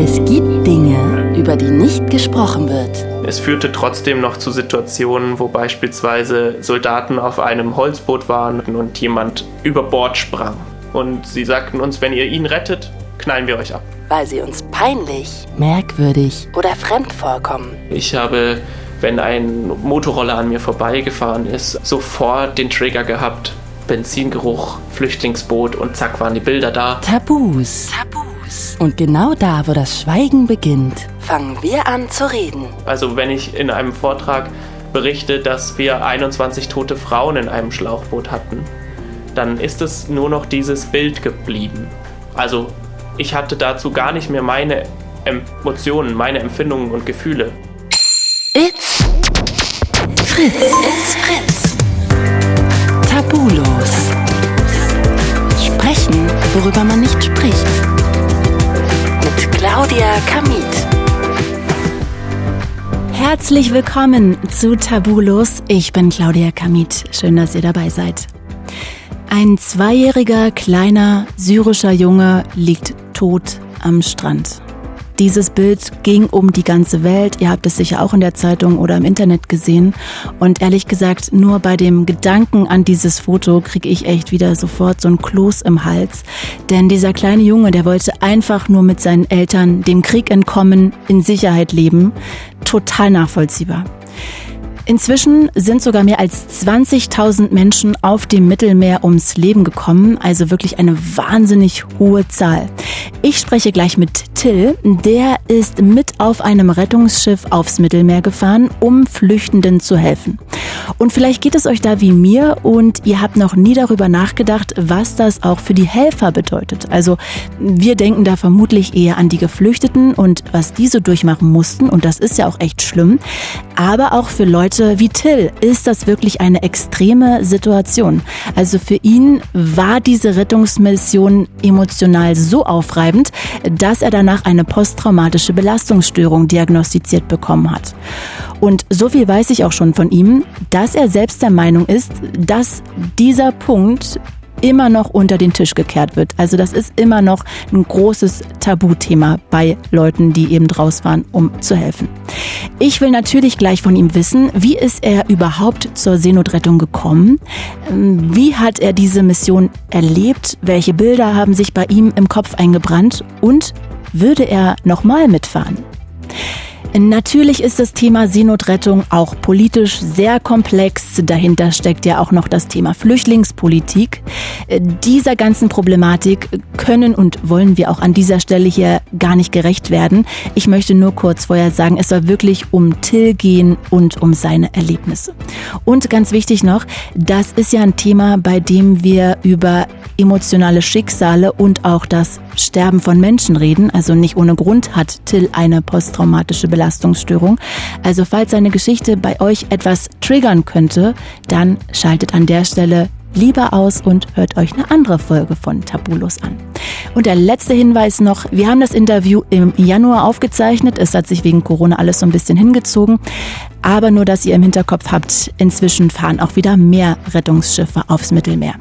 Es gibt Dinge, über die nicht gesprochen wird. Es führte trotzdem noch zu Situationen, wo beispielsweise Soldaten auf einem Holzboot waren und jemand über Bord sprang. Und sie sagten uns, wenn ihr ihn rettet, knallen wir euch ab. Weil sie uns peinlich, merkwürdig oder fremd vorkommen. Ich habe, wenn ein Motorroller an mir vorbeigefahren ist, sofort den Trigger gehabt. Benzingeruch, Flüchtlingsboot und zack waren die Bilder da. Tabus. Tabus. Und genau da, wo das Schweigen beginnt, fangen wir an zu reden. Also wenn ich in einem Vortrag berichte, dass wir 21 tote Frauen in einem Schlauchboot hatten, dann ist es nur noch dieses Bild geblieben. Also ich hatte dazu gar nicht mehr meine Emotionen, meine Empfindungen und Gefühle. It's Fritz. It's Fritz. Tabulos. Sprechen, worüber man nicht spricht. Claudia Kamit. Herzlich willkommen zu Tabulos. Ich bin Claudia Kamit. Schön, dass ihr dabei seid. Ein zweijähriger kleiner syrischer Junge liegt tot am Strand. Dieses Bild ging um die ganze Welt. Ihr habt es sicher auch in der Zeitung oder im Internet gesehen. Und ehrlich gesagt, nur bei dem Gedanken an dieses Foto kriege ich echt wieder sofort so ein Kloß im Hals. Denn dieser kleine Junge, der wollte einfach nur mit seinen Eltern dem Krieg entkommen, in Sicherheit leben. Total nachvollziehbar. Inzwischen sind sogar mehr als 20.000 Menschen auf dem Mittelmeer ums Leben gekommen, also wirklich eine wahnsinnig hohe Zahl. Ich spreche gleich mit Till, der ist mit auf einem Rettungsschiff aufs Mittelmeer gefahren, um Flüchtenden zu helfen. Und vielleicht geht es euch da wie mir und ihr habt noch nie darüber nachgedacht, was das auch für die Helfer bedeutet. Also wir denken da vermutlich eher an die Geflüchteten und was diese durchmachen mussten und das ist ja auch echt schlimm. Aber auch für Leute, Leute wie Till ist das wirklich eine extreme Situation. Also für ihn war diese Rettungsmission emotional so aufreibend, dass er danach eine posttraumatische Belastungsstörung diagnostiziert bekommen hat. Und so viel weiß ich auch schon von ihm, dass er selbst der Meinung ist, dass dieser Punkt immer noch unter den Tisch gekehrt wird. Also das ist immer noch ein großes Tabuthema bei Leuten, die eben draus waren, um zu helfen. Ich will natürlich gleich von ihm wissen, wie ist er überhaupt zur Seenotrettung gekommen? Ähm, wie hat er diese Mission erlebt? Welche Bilder haben sich bei ihm im Kopf eingebrannt? Und würde er nochmal mitfahren? Natürlich ist das Thema Seenotrettung auch politisch sehr komplex. Dahinter steckt ja auch noch das Thema Flüchtlingspolitik. Dieser ganzen Problematik können und wollen wir auch an dieser Stelle hier gar nicht gerecht werden. Ich möchte nur kurz vorher sagen, es soll wirklich um Till gehen und um seine Erlebnisse. Und ganz wichtig noch, das ist ja ein Thema, bei dem wir über emotionale Schicksale und auch das Sterben von Menschen reden. Also nicht ohne Grund hat Till eine posttraumatische Belastung Belastungsstörung. Also falls seine Geschichte bei euch etwas triggern könnte, dann schaltet an der Stelle lieber aus und hört euch eine andere Folge von Tabulos an. Und der letzte Hinweis noch, wir haben das Interview im Januar aufgezeichnet. Es hat sich wegen Corona alles so ein bisschen hingezogen. Aber nur, dass ihr im Hinterkopf habt, inzwischen fahren auch wieder mehr Rettungsschiffe aufs Mittelmeer.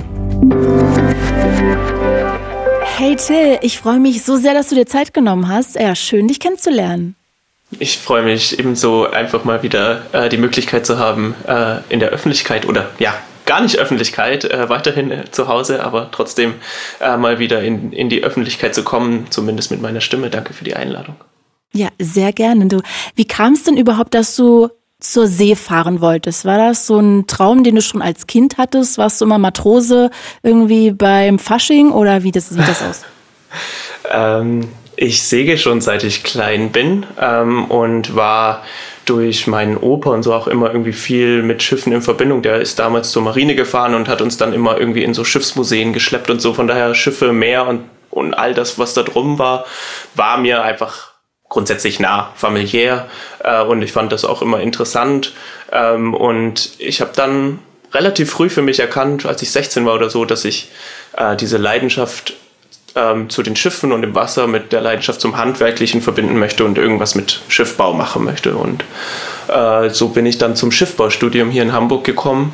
Hey Till, ich freue mich so sehr, dass du dir Zeit genommen hast. Ja, schön, dich kennenzulernen. Ich freue mich ebenso einfach mal wieder äh, die Möglichkeit zu haben, äh, in der Öffentlichkeit oder ja, gar nicht Öffentlichkeit, äh, weiterhin äh, zu Hause, aber trotzdem äh, mal wieder in, in die Öffentlichkeit zu kommen, zumindest mit meiner Stimme. Danke für die Einladung. Ja, sehr gerne. Du, wie kam es denn überhaupt, dass du zur See fahren wolltest? War das so ein Traum, den du schon als Kind hattest? Warst du immer Matrose irgendwie beim Fasching oder wie das, sieht das aus? ähm, ich segel schon seit ich klein bin ähm, und war durch meinen Opa und so auch immer irgendwie viel mit Schiffen in Verbindung. Der ist damals zur Marine gefahren und hat uns dann immer irgendwie in so Schiffsmuseen geschleppt und so. Von daher Schiffe, Meer und, und all das, was da drum war, war mir einfach grundsätzlich nah, familiär äh, und ich fand das auch immer interessant. Ähm, und ich habe dann relativ früh für mich erkannt, als ich 16 war oder so, dass ich äh, diese Leidenschaft ähm, zu den Schiffen und dem Wasser mit der Leidenschaft zum Handwerklichen verbinden möchte und irgendwas mit Schiffbau machen möchte. Und äh, so bin ich dann zum Schiffbaustudium hier in Hamburg gekommen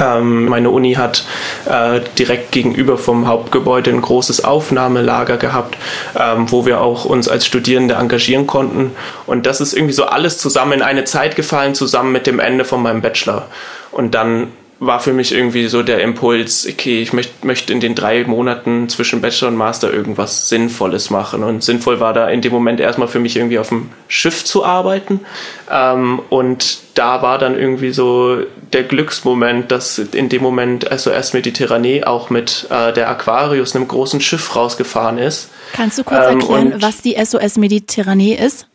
Ähm, meine Uni hat äh, direkt gegenüber vom Hauptgebäude ein großes Aufnahmelager gehabt, ähm, wo wir auch uns als Studierende engagieren konnten. Und das ist irgendwie so alles zusammen in eine Zeit gefallen, zusammen mit dem Ende von meinem Bachelor. Und dann war für mich irgendwie so der Impuls, okay, ich möchte möcht in den drei Monaten zwischen Bachelor und Master irgendwas Sinnvolles machen. Und sinnvoll war da in dem Moment erstmal für mich irgendwie auf dem Schiff zu arbeiten. Ähm, und da war dann irgendwie so der Glücksmoment, dass in dem Moment also erst Mediterranee auch mit äh, der Aquarius, einem großen Schiff, rausgefahren ist. Kannst du kurz ähm, erklären, was die SOS Mediterranee ist?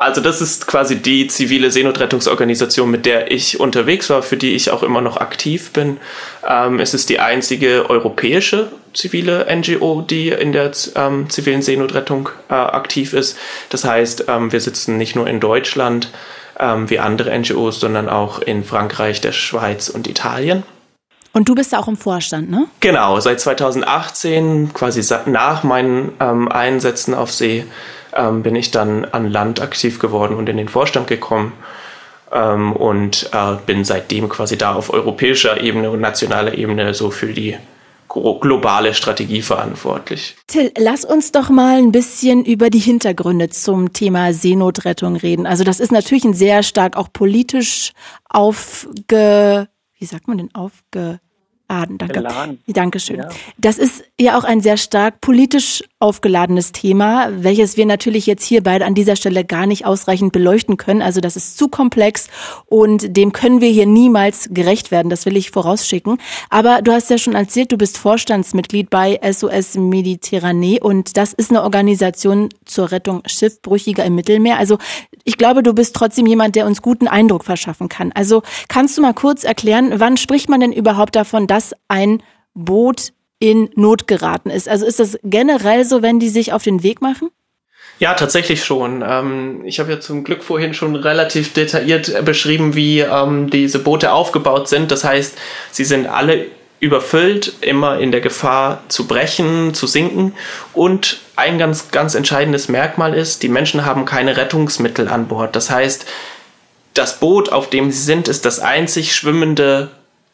Also das ist quasi die zivile Seenotrettungsorganisation, mit der ich unterwegs war, für die ich auch immer noch aktiv bin. Ähm, es ist die einzige europäische zivile NGO, die in der ähm, zivilen Seenotrettung äh, aktiv ist. Das heißt, ähm, wir sitzen nicht nur in Deutschland ähm, wie andere NGOs, sondern auch in Frankreich, der Schweiz und Italien. Und du bist auch im Vorstand, ne? Genau, seit 2018, quasi nach meinen ähm, Einsätzen auf See, ähm, bin ich dann an Land aktiv geworden und in den Vorstand gekommen ähm, und äh, bin seitdem quasi da auf europäischer Ebene und nationaler Ebene so für die globale Strategie verantwortlich. Till, lass uns doch mal ein bisschen über die Hintergründe zum Thema Seenotrettung reden. Also das ist natürlich ein sehr stark auch politisch aufge, wie sagt man denn, aufge, Aden, danke. Geladen. Dankeschön. Ja. Das ist ja auch ein sehr stark politisch aufgeladenes Thema, welches wir natürlich jetzt hier beide an dieser Stelle gar nicht ausreichend beleuchten können. Also das ist zu komplex und dem können wir hier niemals gerecht werden. Das will ich vorausschicken. Aber du hast ja schon erzählt, du bist Vorstandsmitglied bei SOS Mediterranee und das ist eine Organisation zur Rettung Schiffbrüchiger im Mittelmeer. Also ich glaube, du bist trotzdem jemand, der uns guten Eindruck verschaffen kann. Also kannst du mal kurz erklären, wann spricht man denn überhaupt davon, dass ein Boot in Not geraten ist. Also ist das generell so, wenn die sich auf den Weg machen? Ja, tatsächlich schon. Ähm, ich habe ja zum Glück vorhin schon relativ detailliert beschrieben, wie ähm, diese Boote aufgebaut sind. Das heißt, sie sind alle überfüllt, immer in der Gefahr zu brechen, zu sinken. Und ein ganz, ganz entscheidendes Merkmal ist, die Menschen haben keine Rettungsmittel an Bord. Das heißt, das Boot, auf dem sie sind, ist das einzig schwimmende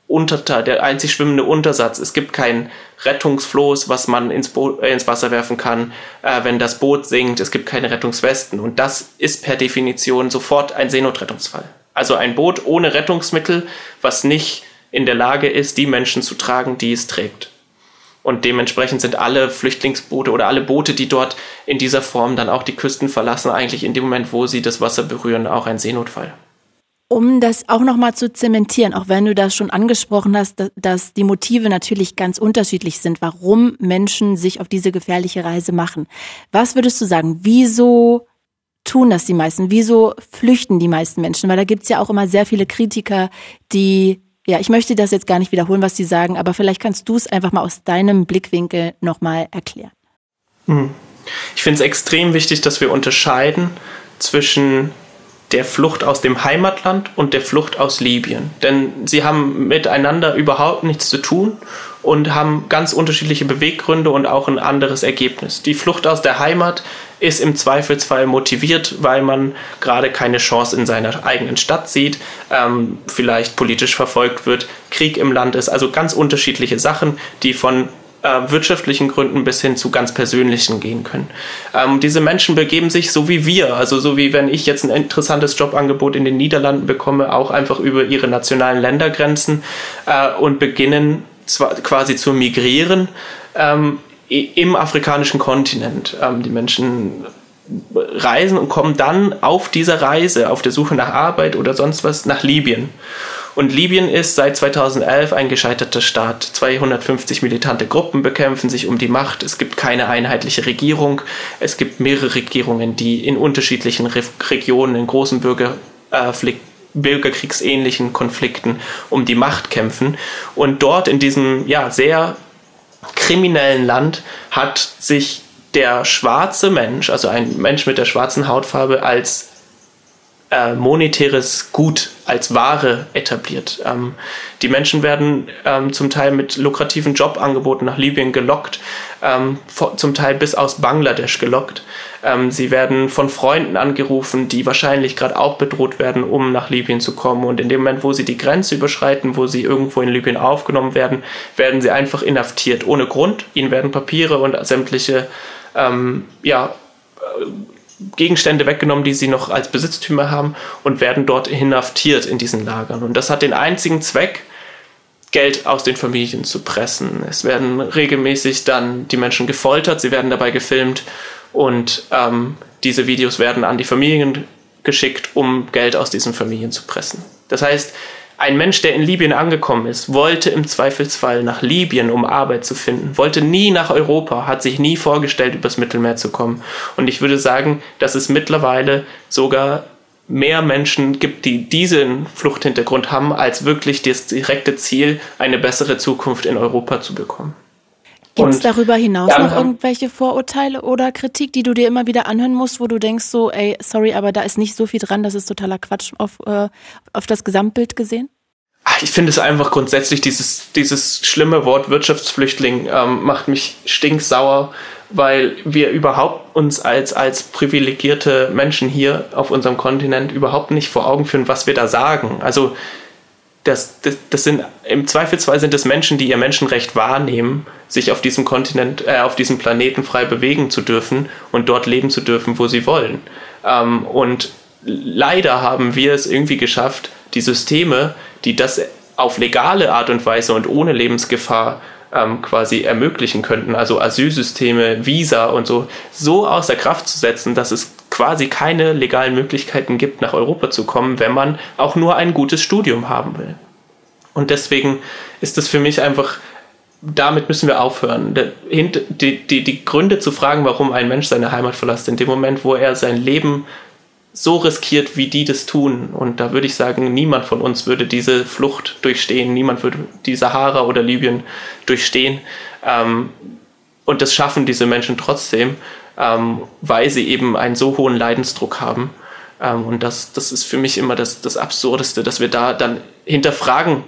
Unterteil, der einzig schwimmende Untersatz. Es gibt kein Rettungsfloß, was man ins, Boot, äh, ins Wasser werfen kann, äh, wenn das Boot sinkt. Es gibt keine Rettungswesten. Und das ist per Definition sofort ein Seenotrettungsfall. Also ein Boot ohne Rettungsmittel, was nicht in der Lage ist, die Menschen zu tragen, die es trägt. Und dementsprechend sind alle Flüchtlingsboote oder alle Boote, die dort in dieser Form dann auch die Küsten verlassen, eigentlich in dem Moment, wo sie das Wasser berühren, auch ein Seenotfall. Um das auch nochmal zu zementieren, auch wenn du das schon angesprochen hast, dass die Motive natürlich ganz unterschiedlich sind, warum Menschen sich auf diese gefährliche Reise machen. Was würdest du sagen, wieso tun das die meisten? Wieso flüchten die meisten Menschen? Weil da gibt's ja auch immer sehr viele Kritiker, die, ja, ich möchte das jetzt gar nicht wiederholen, was die sagen, aber vielleicht kannst du es einfach mal aus deinem Blickwinkel nochmal erklären. Hm. Ich finde es extrem wichtig, dass wir unterscheiden zwischen der Flucht aus dem Heimatland und der Flucht aus Libyen. Denn sie haben miteinander überhaupt nichts zu tun und haben ganz unterschiedliche Beweggründe und auch ein anderes Ergebnis. Die Flucht aus der Heimat ist im Zweifelsfall motiviert, weil man gerade keine Chance in seiner eigenen Stadt sieht, ähm, vielleicht politisch verfolgt wird, Krieg im Land ist, also ganz unterschiedliche Sachen, die von äh, wirtschaftlichen Gründen bis hin zu ganz persönlichen gehen können. Ähm, diese Menschen begeben sich so wie wir, also so wie wenn ich jetzt ein interessantes Jobangebot in den Niederlanden bekomme, auch einfach über ihre nationalen Ländergrenzen äh, und beginnen quasi zu migrieren ähm, im afrikanischen Kontinent. Ähm, die Menschen reisen und kommen dann auf dieser Reise, auf der Suche nach Arbeit oder sonst was, nach Libyen. Und Libyen ist seit 2011 ein gescheiterter Staat. 250 militante Gruppen bekämpfen sich um die Macht. Es gibt keine einheitliche Regierung. Es gibt mehrere Regierungen, die in unterschiedlichen Re Regionen, in großen Bürger, äh, bürgerkriegsähnlichen Konflikten um die Macht kämpfen. Und dort in diesem ja, sehr kriminellen Land hat sich der schwarze Mensch, also ein Mensch mit der schwarzen Hautfarbe, als äh, monetäres Gut als Ware etabliert. Ähm, die Menschen werden ähm, zum Teil mit lukrativen Jobangeboten nach Libyen gelockt, ähm, zum Teil bis aus Bangladesch gelockt. Ähm, sie werden von Freunden angerufen, die wahrscheinlich gerade auch bedroht werden, um nach Libyen zu kommen. Und in dem Moment, wo sie die Grenze überschreiten, wo sie irgendwo in Libyen aufgenommen werden, werden sie einfach inhaftiert, ohne Grund. Ihnen werden Papiere und sämtliche ähm, ja, Gegenstände weggenommen, die sie noch als Besitztümer haben und werden dort inhaftiert in diesen Lagern. Und das hat den einzigen Zweck, Geld aus den Familien zu pressen. Es werden regelmäßig dann die Menschen gefoltert, sie werden dabei gefilmt und ähm, diese Videos werden an die Familien geschickt, um Geld aus diesen Familien zu pressen. Das heißt, ein Mensch, der in Libyen angekommen ist, wollte im Zweifelsfall nach Libyen, um Arbeit zu finden, wollte nie nach Europa, hat sich nie vorgestellt, übers Mittelmeer zu kommen. Und ich würde sagen, dass es mittlerweile sogar mehr Menschen gibt, die diesen Fluchthintergrund haben, als wirklich das direkte Ziel, eine bessere Zukunft in Europa zu bekommen. Gibt es darüber hinaus noch irgendwelche Vorurteile oder Kritik, die du dir immer wieder anhören musst, wo du denkst so, ey, sorry, aber da ist nicht so viel dran, das ist totaler Quatsch auf, äh, auf das Gesamtbild gesehen? Ich finde es einfach grundsätzlich, dieses, dieses schlimme Wort Wirtschaftsflüchtling ähm, macht mich stinksauer, weil wir überhaupt uns als, als privilegierte Menschen hier auf unserem Kontinent überhaupt nicht vor Augen führen, was wir da sagen. Also das, das, das sind im Zweifelsfall sind es Menschen, die ihr Menschenrecht wahrnehmen, sich auf diesem Kontinent, äh, auf diesem Planeten frei bewegen zu dürfen und dort leben zu dürfen, wo sie wollen. Ähm, und leider haben wir es irgendwie geschafft, die Systeme, die das auf legale Art und Weise und ohne Lebensgefahr ähm, quasi ermöglichen könnten, also Asylsysteme, Visa und so, so außer Kraft zu setzen, dass es quasi keine legalen Möglichkeiten gibt, nach Europa zu kommen, wenn man auch nur ein gutes Studium haben will. Und deswegen ist das für mich einfach, damit müssen wir aufhören. Die, die, die Gründe zu fragen, warum ein Mensch seine Heimat verlässt, in dem Moment, wo er sein Leben so riskiert, wie die das tun. Und da würde ich sagen, niemand von uns würde diese Flucht durchstehen, niemand würde die Sahara oder Libyen durchstehen. Ähm, und das schaffen diese Menschen trotzdem ähm, weil sie eben einen so hohen Leidensdruck haben. Ähm, und das, das ist für mich immer das, das Absurdeste, dass wir da dann hinterfragen,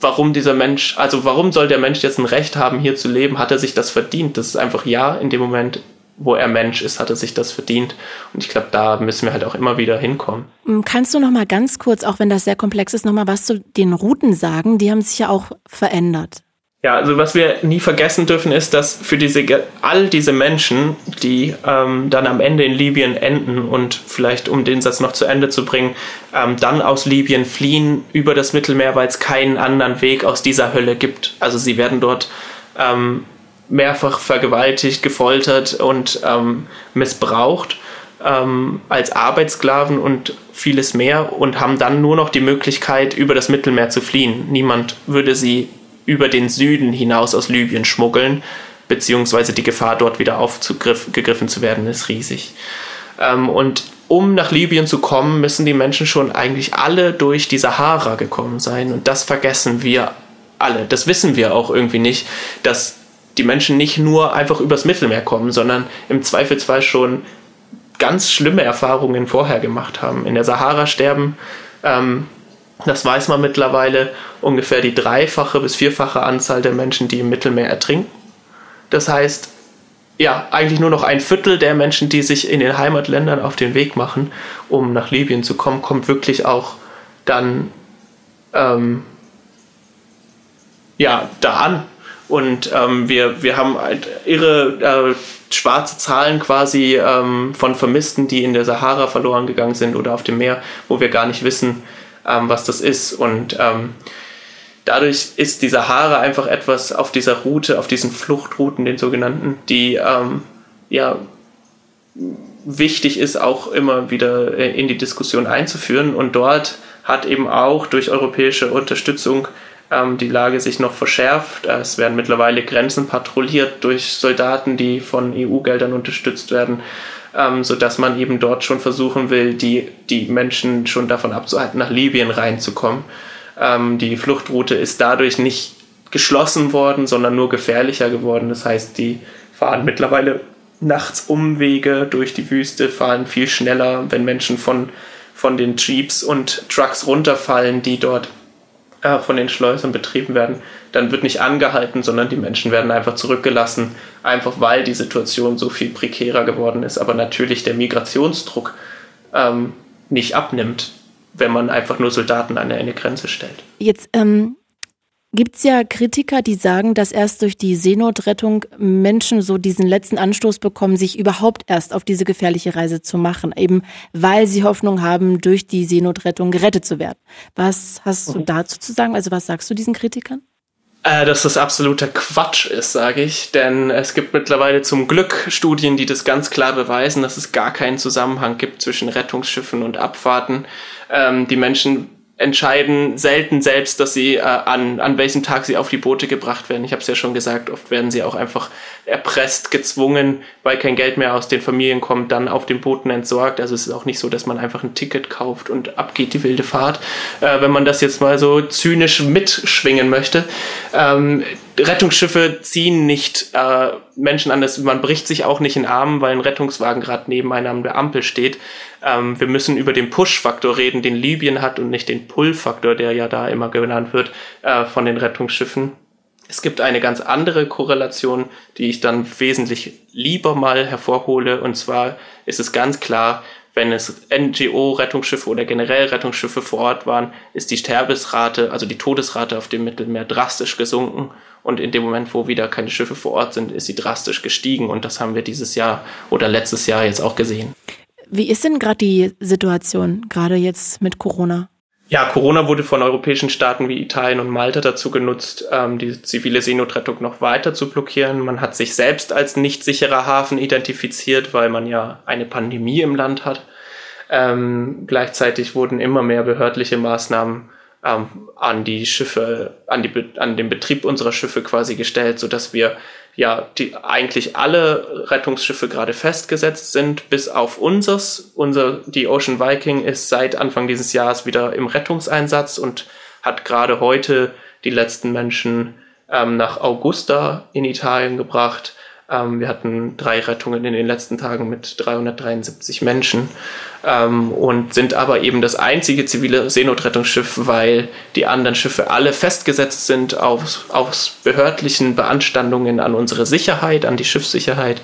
warum dieser Mensch, also warum soll der Mensch jetzt ein Recht haben, hier zu leben? Hat er sich das verdient? Das ist einfach ja, in dem Moment, wo er Mensch ist, hat er sich das verdient. Und ich glaube, da müssen wir halt auch immer wieder hinkommen. Hm, kannst du noch mal ganz kurz, auch wenn das sehr komplex ist, noch mal was zu den Routen sagen? Die haben sich ja auch verändert. Ja, also was wir nie vergessen dürfen, ist, dass für diese all diese Menschen, die ähm, dann am Ende in Libyen enden und vielleicht, um den Satz noch zu Ende zu bringen, ähm, dann aus Libyen fliehen über das Mittelmeer, weil es keinen anderen Weg aus dieser Hölle gibt. Also sie werden dort ähm, mehrfach vergewaltigt, gefoltert und ähm, missbraucht ähm, als Arbeitssklaven und vieles mehr und haben dann nur noch die Möglichkeit, über das Mittelmeer zu fliehen. Niemand würde sie über den Süden hinaus aus Libyen schmuggeln, beziehungsweise die Gefahr, dort wieder aufgegriffen zu werden, ist riesig. Ähm, und um nach Libyen zu kommen, müssen die Menschen schon eigentlich alle durch die Sahara gekommen sein. Und das vergessen wir alle. Das wissen wir auch irgendwie nicht, dass die Menschen nicht nur einfach übers Mittelmeer kommen, sondern im Zweifelsfall schon ganz schlimme Erfahrungen vorher gemacht haben. In der Sahara sterben ähm, das weiß man mittlerweile, ungefähr die dreifache bis vierfache Anzahl der Menschen, die im Mittelmeer ertrinken. Das heißt, ja, eigentlich nur noch ein Viertel der Menschen, die sich in den Heimatländern auf den Weg machen, um nach Libyen zu kommen, kommt wirklich auch dann ähm, ja, da an. Und ähm, wir, wir haben halt irre äh, schwarze Zahlen quasi ähm, von Vermissten, die in der Sahara verloren gegangen sind oder auf dem Meer, wo wir gar nicht wissen, ähm, was das ist. Und ähm, dadurch ist die Sahara einfach etwas auf dieser Route, auf diesen Fluchtrouten, den sogenannten, die ähm, ja wichtig ist, auch immer wieder in die Diskussion einzuführen. Und dort hat eben auch durch europäische Unterstützung ähm, die Lage sich noch verschärft. Es werden mittlerweile Grenzen patrouilliert durch Soldaten, die von EU-Geldern unterstützt werden ähm, sodass man eben dort schon versuchen will, die, die Menschen schon davon abzuhalten, nach Libyen reinzukommen. Ähm, die Fluchtroute ist dadurch nicht geschlossen worden, sondern nur gefährlicher geworden. Das heißt, die fahren mittlerweile nachts Umwege durch die Wüste, fahren viel schneller, wenn Menschen von von den Jeeps und Trucks runterfallen, die dort äh, von den Schleusern betrieben werden, dann wird nicht angehalten, sondern die Menschen werden einfach zurückgelassen, einfach weil die Situation so viel prekärer geworden ist. Aber natürlich der Migrationsdruck ähm, nicht abnimmt, wenn man einfach nur Soldaten an eine Grenze stellt. Jetzt ähm, gibt es ja Kritiker, die sagen, dass erst durch die Seenotrettung Menschen so diesen letzten Anstoß bekommen, sich überhaupt erst auf diese gefährliche Reise zu machen, eben weil sie Hoffnung haben, durch die Seenotrettung gerettet zu werden. Was hast du mhm. dazu zu sagen? Also was sagst du diesen Kritikern? Äh, dass das absoluter Quatsch ist, sage ich. Denn es gibt mittlerweile zum Glück Studien, die das ganz klar beweisen, dass es gar keinen Zusammenhang gibt zwischen Rettungsschiffen und Abfahrten. Ähm, die Menschen entscheiden selten selbst, dass sie äh, an, an welchem Tag sie auf die Boote gebracht werden. Ich habe es ja schon gesagt, oft werden sie auch einfach erpresst, gezwungen, weil kein Geld mehr aus den Familien kommt, dann auf den Booten entsorgt. Also es ist auch nicht so, dass man einfach ein Ticket kauft und abgeht die wilde Fahrt, äh, wenn man das jetzt mal so zynisch mitschwingen möchte. Ähm, Rettungsschiffe ziehen nicht äh, Menschen an, das, man bricht sich auch nicht in Armen, weil ein Rettungswagen gerade neben einer an der Ampel steht. Ähm, wir müssen über den Push-Faktor reden, den Libyen hat und nicht den Pull-Faktor, der ja da immer genannt wird, äh, von den Rettungsschiffen. Es gibt eine ganz andere Korrelation, die ich dann wesentlich lieber mal hervorhole. Und zwar ist es ganz klar, wenn es NGO-Rettungsschiffe oder generell Rettungsschiffe vor Ort waren, ist die Sterbesrate, also die Todesrate auf dem Mittelmeer drastisch gesunken. Und in dem Moment, wo wieder keine Schiffe vor Ort sind, ist sie drastisch gestiegen. Und das haben wir dieses Jahr oder letztes Jahr jetzt auch gesehen. Wie ist denn gerade die Situation, gerade jetzt mit Corona? Ja, Corona wurde von europäischen Staaten wie Italien und Malta dazu genutzt, ähm, die zivile Seenotrettung noch weiter zu blockieren. Man hat sich selbst als nicht sicherer Hafen identifiziert, weil man ja eine Pandemie im Land hat. Ähm, gleichzeitig wurden immer mehr behördliche Maßnahmen ähm, an die Schiffe, an, die, an den Betrieb unserer Schiffe quasi gestellt, so dass wir ja die eigentlich alle Rettungsschiffe gerade festgesetzt sind, bis auf unseres. Unser, die Ocean Viking ist seit Anfang dieses Jahres wieder im Rettungseinsatz und hat gerade heute die letzten Menschen ähm, nach Augusta in Italien gebracht. Ähm, wir hatten drei Rettungen in den letzten Tagen mit 373 Menschen ähm, und sind aber eben das einzige zivile Seenotrettungsschiff, weil die anderen Schiffe alle festgesetzt sind aus, aus behördlichen Beanstandungen an unsere Sicherheit, an die Schiffssicherheit,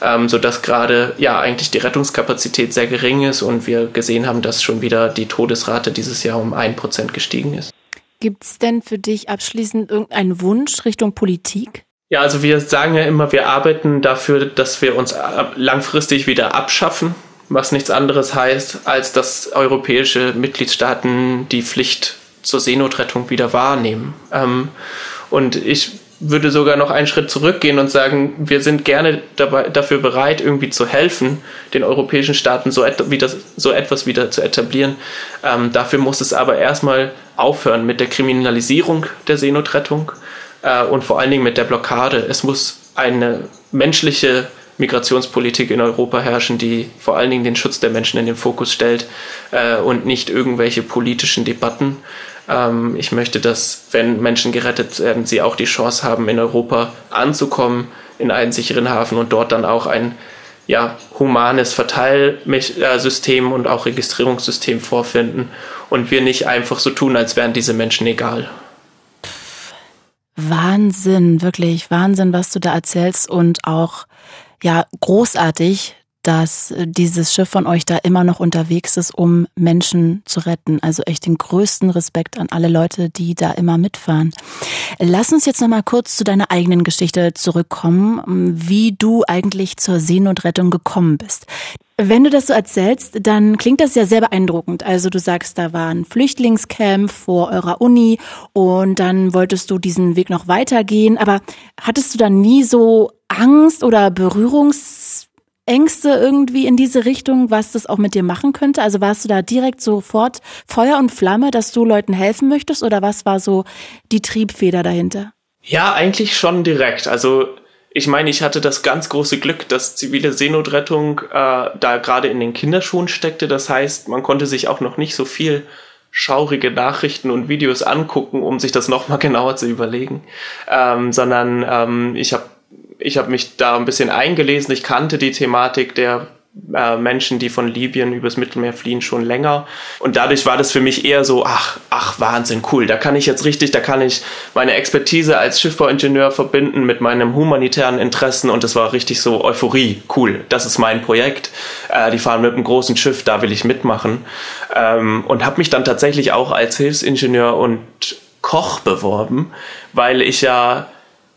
ähm, sodass gerade ja eigentlich die Rettungskapazität sehr gering ist und wir gesehen haben, dass schon wieder die Todesrate dieses Jahr um ein Prozent gestiegen ist. Gibt es denn für dich abschließend irgendeinen Wunsch Richtung Politik? Ja, also wir sagen ja immer, wir arbeiten dafür, dass wir uns langfristig wieder abschaffen, was nichts anderes heißt, als dass europäische Mitgliedstaaten die Pflicht zur Seenotrettung wieder wahrnehmen. Ähm, und ich würde sogar noch einen Schritt zurückgehen und sagen, wir sind gerne dabei, dafür bereit, irgendwie zu helfen, den europäischen Staaten so, et wieder, so etwas wieder zu etablieren. Ähm, dafür muss es aber erstmal aufhören mit der Kriminalisierung der Seenotrettung äh, und vor allen Dingen mit der Blockade. Es muss eine menschliche Migrationspolitik in Europa herrschen, die vor allen Dingen den Schutz der Menschen in den Fokus stellt äh, und nicht irgendwelche politischen Debatten. Ähm, ich möchte, dass, wenn Menschen gerettet werden, sie auch die Chance haben, in Europa anzukommen, in einen sicheren Hafen und dort dann auch ein ja, humanes Verteilsystem und auch Registrierungssystem vorfinden und wir nicht einfach so tun, als wären diese Menschen egal. Wahnsinn, wirklich Wahnsinn, was du da erzählst und auch ja großartig, dass dieses Schiff von euch da immer noch unterwegs ist, um Menschen zu retten. Also echt den größten Respekt an alle Leute, die da immer mitfahren. Lass uns jetzt noch mal kurz zu deiner eigenen Geschichte zurückkommen, wie du eigentlich zur Seenotrettung gekommen bist. Wenn du das so erzählst, dann klingt das ja sehr beeindruckend. Also du sagst, da war ein Flüchtlingscamp vor eurer Uni und dann wolltest du diesen Weg noch weitergehen. Aber hattest du dann nie so Angst oder Berührungsängste irgendwie in diese Richtung, was das auch mit dir machen könnte? Also warst du da direkt sofort Feuer und Flamme, dass du Leuten helfen möchtest oder was war so die Triebfeder dahinter? Ja, eigentlich schon direkt. Also ich meine, ich hatte das ganz große Glück, dass zivile Seenotrettung äh, da gerade in den Kinderschuhen steckte. Das heißt, man konnte sich auch noch nicht so viel schaurige Nachrichten und Videos angucken, um sich das nochmal genauer zu überlegen, ähm, sondern ähm, ich habe ich hab mich da ein bisschen eingelesen. Ich kannte die Thematik der äh, Menschen, die von Libyen übers Mittelmeer fliehen, schon länger. Und dadurch war das für mich eher so, ach, ach, Wahnsinn, cool. Da kann ich jetzt richtig, da kann ich meine Expertise als Schiffbauingenieur verbinden mit meinem humanitären Interessen und das war richtig so Euphorie, cool. Das ist mein Projekt. Äh, die fahren mit einem großen Schiff, da will ich mitmachen. Ähm, und habe mich dann tatsächlich auch als Hilfsingenieur und Koch beworben, weil ich ja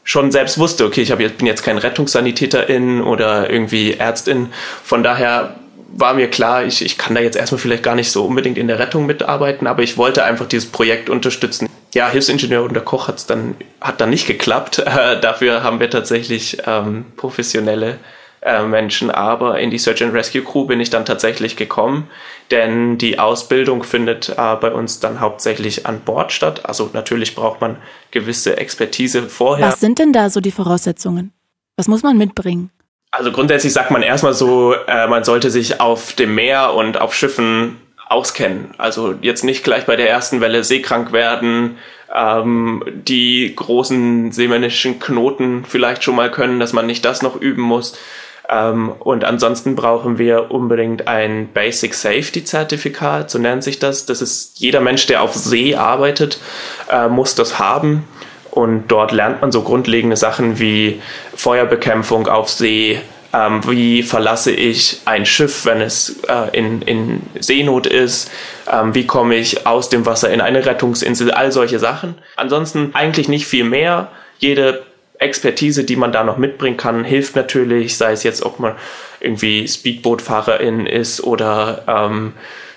schon selbst wusste, okay, ich jetzt, bin jetzt kein Rettungssanitäterin oder irgendwie Ärztin. Von daher war mir klar, ich, ich kann da jetzt erstmal vielleicht gar nicht so unbedingt in der Rettung mitarbeiten, aber ich wollte einfach dieses Projekt unterstützen. Ja, Hilfsingenieur und der Koch hat's dann, hat dann nicht geklappt. Äh, dafür haben wir tatsächlich ähm, professionelle äh, Menschen, aber in die Search and Rescue Crew bin ich dann tatsächlich gekommen, denn die Ausbildung findet äh, bei uns dann hauptsächlich an Bord statt. Also natürlich braucht man gewisse Expertise vorher. Was sind denn da so die Voraussetzungen? Was muss man mitbringen? Also grundsätzlich sagt man erstmal so, äh, man sollte sich auf dem Meer und auf Schiffen auskennen. Also jetzt nicht gleich bei der ersten Welle seekrank werden, ähm, die großen seemännischen Knoten vielleicht schon mal können, dass man nicht das noch üben muss. Ähm, und ansonsten brauchen wir unbedingt ein Basic Safety Zertifikat, so nennt sich das. Das ist jeder Mensch, der auf See arbeitet, äh, muss das haben. Und dort lernt man so grundlegende Sachen wie Feuerbekämpfung auf See, ähm, wie verlasse ich ein Schiff, wenn es äh, in, in Seenot ist, ähm, wie komme ich aus dem Wasser in eine Rettungsinsel, all solche Sachen. Ansonsten eigentlich nicht viel mehr. Jede Expertise, die man da noch mitbringen kann, hilft natürlich, sei es jetzt, ob man irgendwie Speedbootfahrerin ist oder ähm,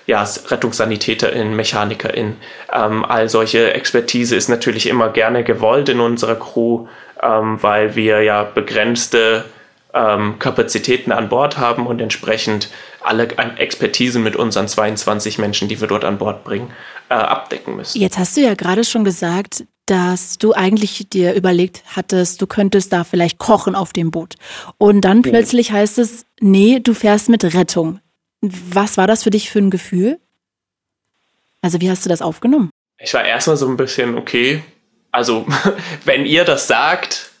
ja, Rettungssanitäterin, Mechanikerin. Ähm, all solche Expertise ist natürlich immer gerne gewollt in unserer Crew, ähm, weil wir ja begrenzte ähm, Kapazitäten an Bord haben und entsprechend alle Expertise mit unseren 22 Menschen, die wir dort an Bord bringen, äh, abdecken müssen. Jetzt hast du ja gerade schon gesagt, dass du eigentlich dir überlegt hattest, du könntest da vielleicht kochen auf dem Boot. Und dann plötzlich heißt es, nee, du fährst mit Rettung. Was war das für dich für ein Gefühl? Also wie hast du das aufgenommen? Ich war erstmal so ein bisschen, okay, also wenn ihr das sagt,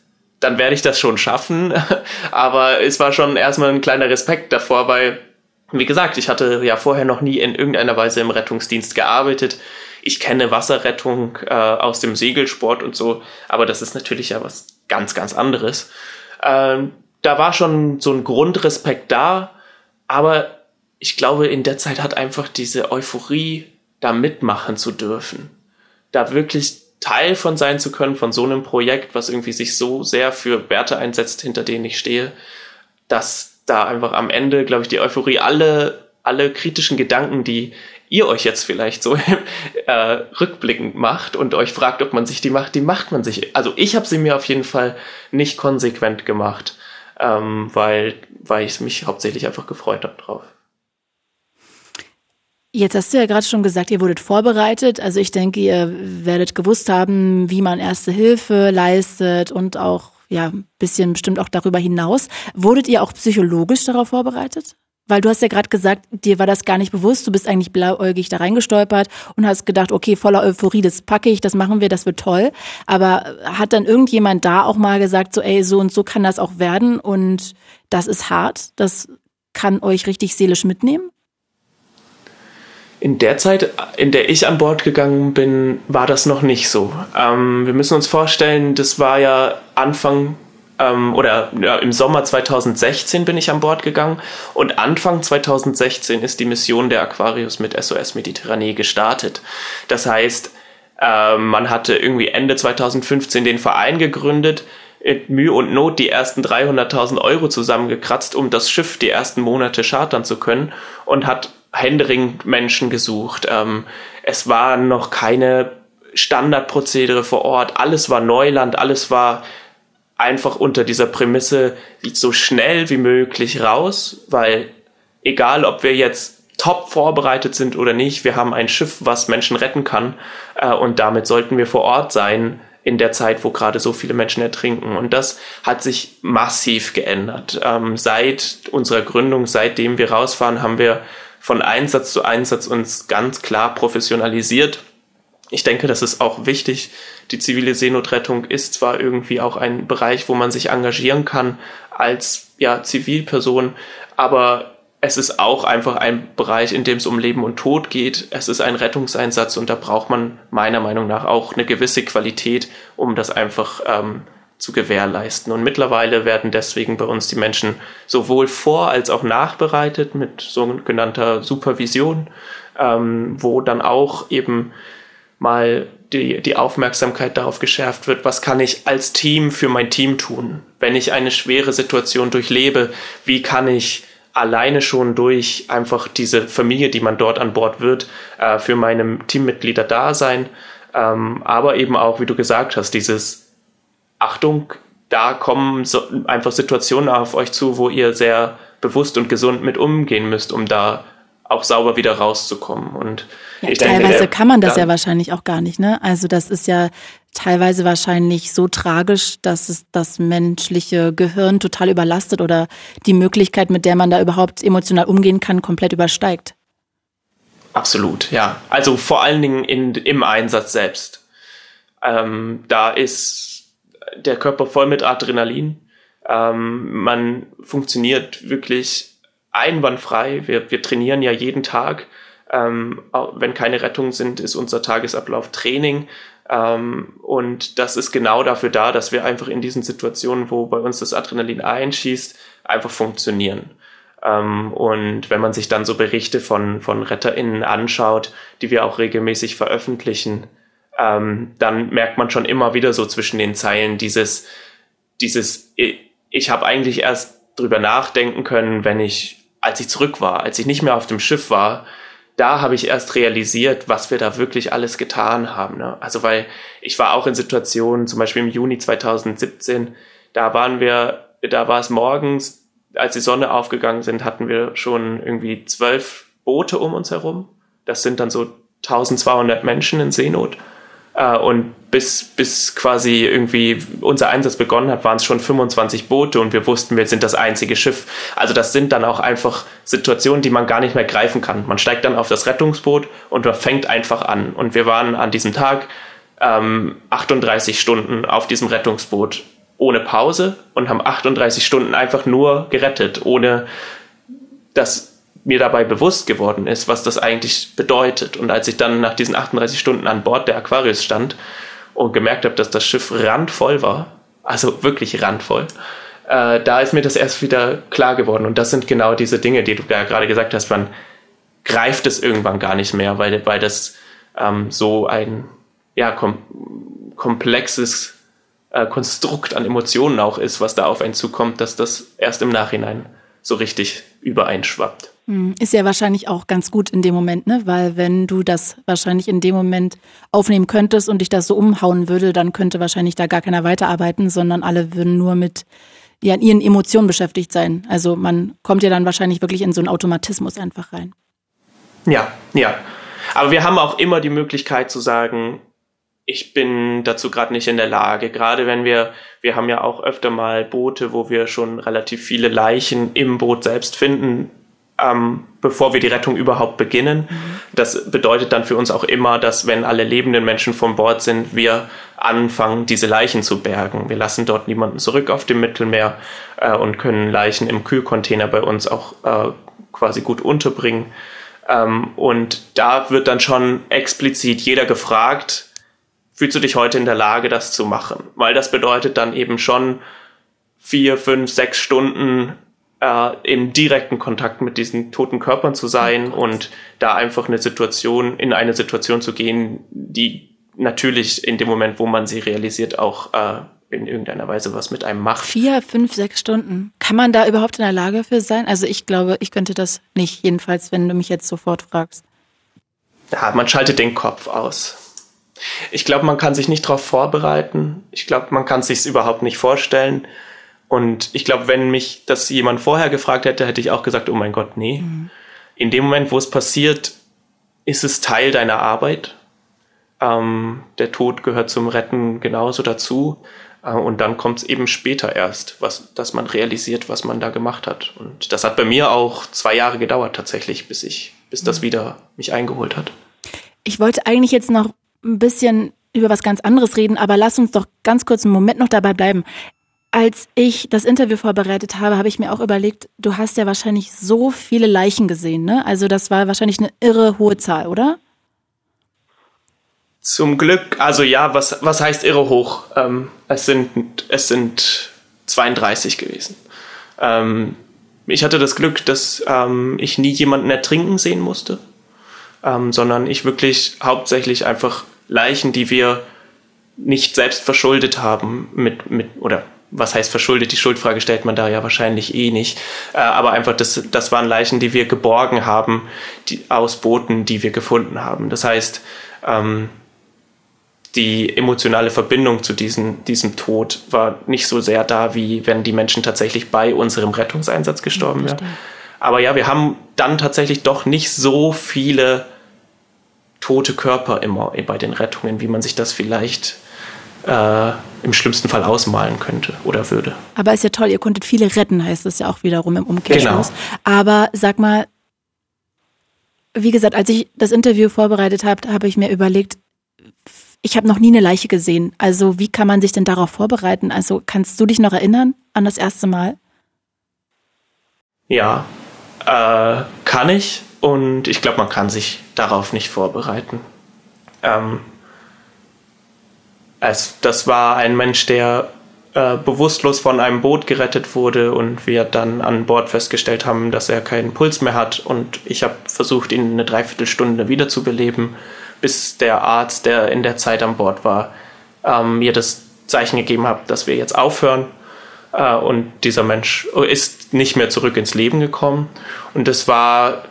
dann werde ich das schon schaffen. Aber es war schon erstmal ein kleiner Respekt davor, weil, wie gesagt, ich hatte ja vorher noch nie in irgendeiner Weise im Rettungsdienst gearbeitet. Ich kenne Wasserrettung äh, aus dem Segelsport und so, aber das ist natürlich ja was ganz, ganz anderes. Ähm, da war schon so ein Grundrespekt da, aber ich glaube, in der Zeit hat einfach diese Euphorie, da mitmachen zu dürfen, da wirklich Teil von sein zu können, von so einem Projekt, was irgendwie sich so sehr für Werte einsetzt, hinter denen ich stehe, dass da einfach am Ende, glaube ich, die Euphorie alle, alle kritischen Gedanken, die ihr euch jetzt vielleicht so äh, rückblickend macht und euch fragt, ob man sich die macht, die macht man sich. Also ich habe sie mir auf jeden Fall nicht konsequent gemacht, ähm, weil, weil ich mich hauptsächlich einfach gefreut habe drauf. Jetzt hast du ja gerade schon gesagt, ihr wurdet vorbereitet. Also ich denke, ihr werdet gewusst haben, wie man erste Hilfe leistet und auch ja, ein bisschen bestimmt auch darüber hinaus. Wurdet ihr auch psychologisch darauf vorbereitet? Weil du hast ja gerade gesagt, dir war das gar nicht bewusst, du bist eigentlich blauäugig da reingestolpert und hast gedacht, okay, voller Euphorie, das packe ich, das machen wir, das wird toll. Aber hat dann irgendjemand da auch mal gesagt, so, ey, so und so kann das auch werden und das ist hart, das kann euch richtig seelisch mitnehmen? In der Zeit, in der ich an Bord gegangen bin, war das noch nicht so. Ähm, wir müssen uns vorstellen, das war ja Anfang ähm, oder ja, im Sommer 2016 bin ich an Bord gegangen und Anfang 2016 ist die Mission der Aquarius mit SOS Mediterranee gestartet. Das heißt, äh, man hatte irgendwie Ende 2015 den Verein gegründet, in Mühe und Not die ersten 300.000 Euro zusammengekratzt, um das Schiff die ersten Monate chartern zu können und hat händeringend Menschen gesucht. Ähm, es war noch keine Standardprozedere vor Ort. Alles war Neuland, alles war einfach unter dieser Prämisse so schnell wie möglich raus, weil egal ob wir jetzt top vorbereitet sind oder nicht, wir haben ein Schiff, was Menschen retten kann äh, und damit sollten wir vor Ort sein in der Zeit, wo gerade so viele Menschen ertrinken. Und das hat sich massiv geändert. Ähm, seit unserer Gründung, seitdem wir rausfahren, haben wir von Einsatz zu Einsatz uns ganz klar professionalisiert. Ich denke, das ist auch wichtig. Die zivile Seenotrettung ist zwar irgendwie auch ein Bereich, wo man sich engagieren kann als ja, Zivilperson, aber es ist auch einfach ein Bereich, in dem es um Leben und Tod geht. Es ist ein Rettungseinsatz und da braucht man meiner Meinung nach auch eine gewisse Qualität, um das einfach ähm, zu gewährleisten. Und mittlerweile werden deswegen bei uns die Menschen sowohl vor als auch nachbereitet mit sogenannter Supervision, ähm, wo dann auch eben mal die, die Aufmerksamkeit darauf geschärft wird, was kann ich als Team für mein Team tun? Wenn ich eine schwere Situation durchlebe, wie kann ich alleine schon durch einfach diese Familie, die man dort an Bord wird, äh, für meine Teammitglieder da sein. Ähm, aber eben auch, wie du gesagt hast, dieses Achtung, da kommen so einfach Situationen auf euch zu, wo ihr sehr bewusst und gesund mit umgehen müsst, um da auch sauber wieder rauszukommen. Und ja, ich teilweise denke, der, kann man das ja wahrscheinlich auch gar nicht, ne? Also das ist ja teilweise wahrscheinlich so tragisch, dass es das menschliche Gehirn total überlastet oder die Möglichkeit, mit der man da überhaupt emotional umgehen kann, komplett übersteigt. Absolut, ja. Also vor allen Dingen in, im Einsatz selbst. Ähm, da ist der Körper voll mit Adrenalin. Ähm, man funktioniert wirklich einwandfrei. Wir, wir trainieren ja jeden Tag. Ähm, wenn keine Rettungen sind, ist unser Tagesablauf Training. Ähm, und das ist genau dafür da, dass wir einfach in diesen Situationen, wo bei uns das Adrenalin einschießt, einfach funktionieren. Ähm, und wenn man sich dann so Berichte von, von RetterInnen anschaut, die wir auch regelmäßig veröffentlichen, ähm, dann merkt man schon immer wieder so zwischen den Zeilen dieses, dieses, ich habe eigentlich erst drüber nachdenken können, wenn ich, als ich zurück war, als ich nicht mehr auf dem Schiff war, da habe ich erst realisiert, was wir da wirklich alles getan haben. Ne? Also weil ich war auch in Situationen, zum Beispiel im Juni 2017, da waren wir, da war es morgens, als die Sonne aufgegangen sind, hatten wir schon irgendwie zwölf Boote um uns herum. Das sind dann so 1200 Menschen in Seenot. Äh, und bis, bis quasi irgendwie unser Einsatz begonnen hat, waren es schon 25 Boote und wir wussten, wir sind das einzige Schiff. Also das sind dann auch einfach Situationen, die man gar nicht mehr greifen kann. Man steigt dann auf das Rettungsboot und man fängt einfach an. Und wir waren an diesem Tag ähm, 38 Stunden auf diesem Rettungsboot ohne Pause und haben 38 Stunden einfach nur gerettet, ohne dass mir dabei bewusst geworden ist, was das eigentlich bedeutet. Und als ich dann nach diesen 38 Stunden an Bord der Aquarius stand und gemerkt habe, dass das Schiff randvoll war, also wirklich randvoll, äh, da ist mir das erst wieder klar geworden. Und das sind genau diese Dinge, die du ja gerade gesagt hast, man greift es irgendwann gar nicht mehr, weil, weil das ähm, so ein ja, kom komplexes äh, Konstrukt an Emotionen auch ist, was da auf einen zukommt, dass das erst im Nachhinein so richtig übereinschwappt. Hm, ist ja wahrscheinlich auch ganz gut in dem Moment, ne? Weil wenn du das wahrscheinlich in dem Moment aufnehmen könntest und dich das so umhauen würde, dann könnte wahrscheinlich da gar keiner weiterarbeiten, sondern alle würden nur mit ja, ihren Emotionen beschäftigt sein. Also man kommt ja dann wahrscheinlich wirklich in so einen Automatismus einfach rein. Ja, ja. Aber wir haben auch immer die Möglichkeit zu sagen, ich bin dazu gerade nicht in der Lage. Gerade wenn wir, wir haben ja auch öfter mal Boote, wo wir schon relativ viele Leichen im Boot selbst finden, ähm, bevor wir die Rettung überhaupt beginnen. Mhm. Das bedeutet dann für uns auch immer, dass wenn alle lebenden Menschen von Bord sind, wir anfangen, diese Leichen zu bergen. Wir lassen dort niemanden zurück auf dem Mittelmeer äh, und können Leichen im Kühlcontainer bei uns auch äh, quasi gut unterbringen. Ähm, und da wird dann schon explizit jeder gefragt, fühlst du dich heute in der Lage, das zu machen? Weil das bedeutet dann eben schon vier, fünf, sechs Stunden äh, im direkten Kontakt mit diesen toten Körpern zu sein oh und da einfach eine Situation, in eine Situation zu gehen, die natürlich in dem Moment, wo man sie realisiert, auch äh, in irgendeiner Weise was mit einem macht. Vier, fünf, sechs Stunden. Kann man da überhaupt in der Lage für sein? Also ich glaube, ich könnte das nicht, jedenfalls, wenn du mich jetzt sofort fragst. Ja, man schaltet den Kopf aus. Ich glaube, man kann sich nicht darauf vorbereiten. Ich glaube, man kann sich überhaupt nicht vorstellen. Und ich glaube, wenn mich das jemand vorher gefragt hätte, hätte ich auch gesagt, oh mein Gott, nee. Mhm. In dem Moment, wo es passiert, ist es Teil deiner Arbeit. Ähm, der Tod gehört zum Retten genauso dazu. Äh, und dann kommt es eben später erst, was, dass man realisiert, was man da gemacht hat. Und das hat bei mir auch zwei Jahre gedauert tatsächlich, bis ich, bis das mhm. wieder mich eingeholt hat. Ich wollte eigentlich jetzt noch ein bisschen über was ganz anderes reden, aber lass uns doch ganz kurz einen Moment noch dabei bleiben Als ich das Interview vorbereitet habe, habe ich mir auch überlegt, du hast ja wahrscheinlich so viele Leichen gesehen, ne? Also das war wahrscheinlich eine irre hohe Zahl, oder? Zum Glück, also ja, was, was heißt irre hoch? Ähm, es, sind, es sind 32 gewesen. Ähm, ich hatte das Glück, dass ähm, ich nie jemanden ertrinken sehen musste, ähm, sondern ich wirklich hauptsächlich einfach Leichen, die wir nicht selbst verschuldet haben, mit, mit oder was heißt verschuldet? Die Schuldfrage stellt man da ja wahrscheinlich eh nicht. Äh, aber einfach, das, das waren Leichen, die wir geborgen haben, die, aus Booten, die wir gefunden haben. Das heißt, ähm, die emotionale Verbindung zu diesem, diesem Tod war nicht so sehr da, wie wenn die Menschen tatsächlich bei unserem Rettungseinsatz gestorben wären. Aber ja, wir haben dann tatsächlich doch nicht so viele tote Körper immer bei den Rettungen, wie man sich das vielleicht äh, im schlimmsten Fall ausmalen könnte oder würde. Aber ist ja toll, ihr konntet viele retten, heißt es ja auch wiederum im Umkehrschluss. Genau. Aber sag mal, wie gesagt, als ich das Interview vorbereitet habe, habe ich mir überlegt, ich habe noch nie eine Leiche gesehen. Also wie kann man sich denn darauf vorbereiten? Also kannst du dich noch erinnern an das erste Mal? Ja, äh, kann ich. Und ich glaube, man kann sich darauf nicht vorbereiten. Ähm, es, das war ein Mensch, der äh, bewusstlos von einem Boot gerettet wurde und wir dann an Bord festgestellt haben, dass er keinen Puls mehr hat. Und ich habe versucht, ihn eine Dreiviertelstunde wiederzubeleben bis der Arzt, der in der Zeit an Bord war, ähm, mir das Zeichen gegeben hat, dass wir jetzt aufhören. Äh, und dieser Mensch ist nicht mehr zurück ins Leben gekommen. Und das war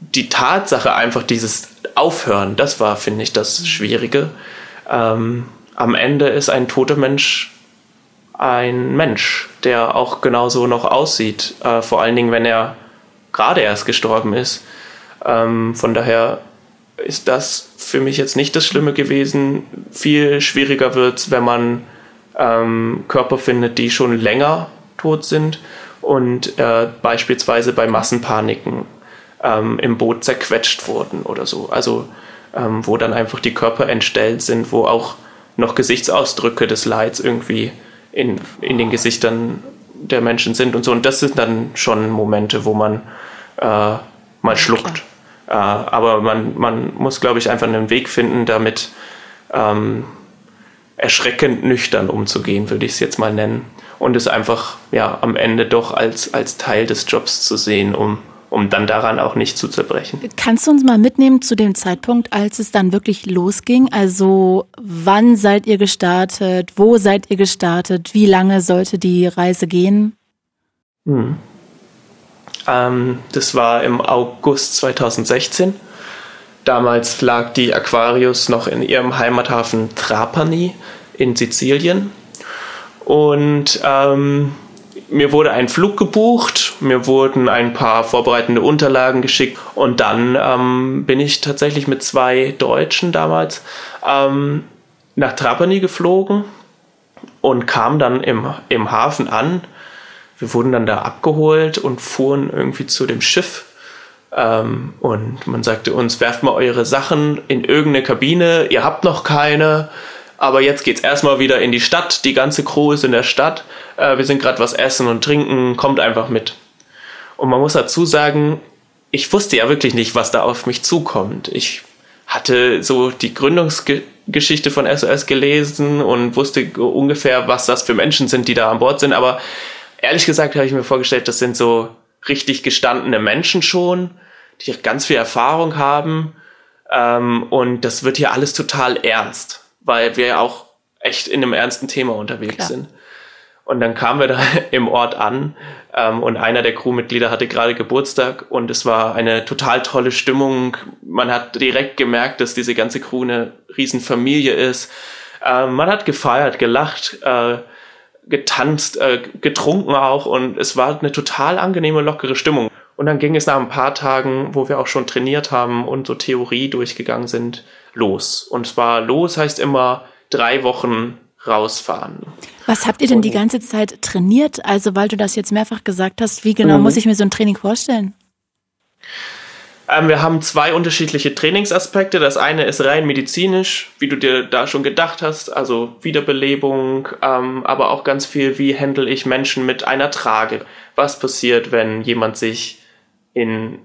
die Tatsache einfach, dieses Aufhören, das war, finde ich, das Schwierige. Ähm, am Ende ist ein toter Mensch ein Mensch, der auch genauso noch aussieht, äh, vor allen Dingen, wenn er gerade erst gestorben ist. Ähm, von daher ist das für mich jetzt nicht das Schlimme gewesen. Viel schwieriger wird es, wenn man ähm, Körper findet, die schon länger tot sind und äh, beispielsweise bei Massenpaniken ähm, im Boot zerquetscht wurden oder so. Also ähm, wo dann einfach die Körper entstellt sind, wo auch noch Gesichtsausdrücke des Leids irgendwie in, in den Gesichtern der Menschen sind und so. Und das sind dann schon Momente, wo man äh, mal schluckt. Äh, aber man, man muss, glaube ich, einfach einen Weg finden, damit ähm, erschreckend nüchtern umzugehen, würde ich es jetzt mal nennen. Und es einfach ja, am Ende doch als, als Teil des Jobs zu sehen, um, um dann daran auch nicht zu zerbrechen. Kannst du uns mal mitnehmen zu dem Zeitpunkt, als es dann wirklich losging? Also wann seid ihr gestartet? Wo seid ihr gestartet? Wie lange sollte die Reise gehen? Hm. Ähm, das war im August 2016. Damals lag die Aquarius noch in ihrem Heimathafen Trapani in Sizilien. Und ähm, mir wurde ein Flug gebucht, mir wurden ein paar vorbereitende Unterlagen geschickt und dann ähm, bin ich tatsächlich mit zwei Deutschen damals ähm, nach Trapani geflogen und kam dann im, im Hafen an wir wurden dann da abgeholt und fuhren irgendwie zu dem Schiff. Ähm, und man sagte uns, werft mal eure Sachen in irgendeine Kabine, ihr habt noch keine. Aber jetzt geht's erstmal wieder in die Stadt. Die ganze Crew ist in der Stadt. Äh, wir sind gerade was essen und trinken. Kommt einfach mit. Und man muss dazu sagen, ich wusste ja wirklich nicht, was da auf mich zukommt. Ich hatte so die Gründungsgeschichte von SOS gelesen und wusste ungefähr, was das für Menschen sind, die da an Bord sind. Aber ehrlich gesagt habe ich mir vorgestellt, das sind so richtig gestandene Menschen schon, die ganz viel Erfahrung haben. Ähm, und das wird hier alles total ernst, weil wir ja auch echt in einem ernsten Thema unterwegs Klar. sind. Und dann kamen wir da im Ort an ähm, und einer der Crewmitglieder hatte gerade Geburtstag und es war eine total tolle Stimmung. Man hat direkt gemerkt, dass diese ganze Crew eine Riesenfamilie ist. Ähm, man hat gefeiert, gelacht. Äh, getanzt, äh, getrunken auch und es war eine total angenehme, lockere Stimmung. Und dann ging es nach ein paar Tagen, wo wir auch schon trainiert haben und so Theorie durchgegangen sind, los. Und zwar los heißt immer drei Wochen rausfahren. Was habt ihr denn die ganze Zeit trainiert? Also, weil du das jetzt mehrfach gesagt hast, wie genau mhm. muss ich mir so ein Training vorstellen? Ähm, wir haben zwei unterschiedliche Trainingsaspekte. Das eine ist rein medizinisch, wie du dir da schon gedacht hast, also Wiederbelebung, ähm, aber auch ganz viel, wie handle ich Menschen mit einer Trage. Was passiert, wenn jemand sich in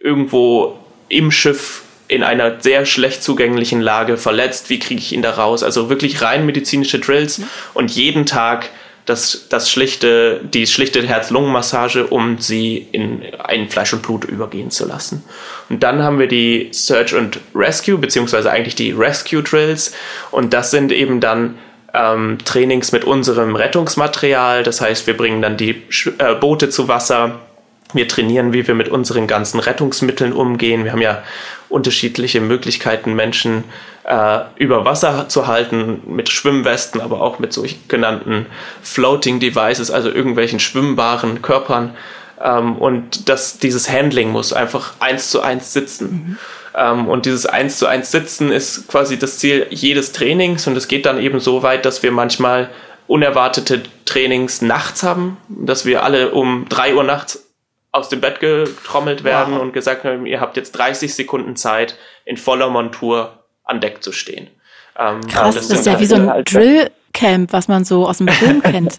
irgendwo im Schiff in einer sehr schlecht zugänglichen Lage verletzt, wie kriege ich ihn da raus? Also wirklich rein medizinische Drills und jeden Tag das, das schlichte, die schlichte Herz-Lungen-Massage, um sie in ein Fleisch und Blut übergehen zu lassen. Und dann haben wir die Search und Rescue, beziehungsweise eigentlich die Rescue Drills. Und das sind eben dann ähm, Trainings mit unserem Rettungsmaterial. Das heißt, wir bringen dann die äh, Boote zu Wasser. Wir trainieren, wie wir mit unseren ganzen Rettungsmitteln umgehen. Wir haben ja unterschiedliche Möglichkeiten, Menschen äh, über Wasser zu halten, mit Schwimmwesten, aber auch mit sogenannten Floating Devices, also irgendwelchen schwimmbaren Körpern. Ähm, und das, dieses Handling muss einfach eins zu eins sitzen. Mhm. Ähm, und dieses eins zu eins Sitzen ist quasi das Ziel jedes Trainings und es geht dann eben so weit, dass wir manchmal unerwartete Trainings nachts haben, dass wir alle um drei Uhr nachts aus dem Bett getrommelt werden wow. und gesagt haben, ihr habt jetzt 30 Sekunden Zeit, in voller Montur an Deck zu stehen. Ähm, Krass, das, das ist ja wie so ein Drillcamp, was man so aus dem Film kennt.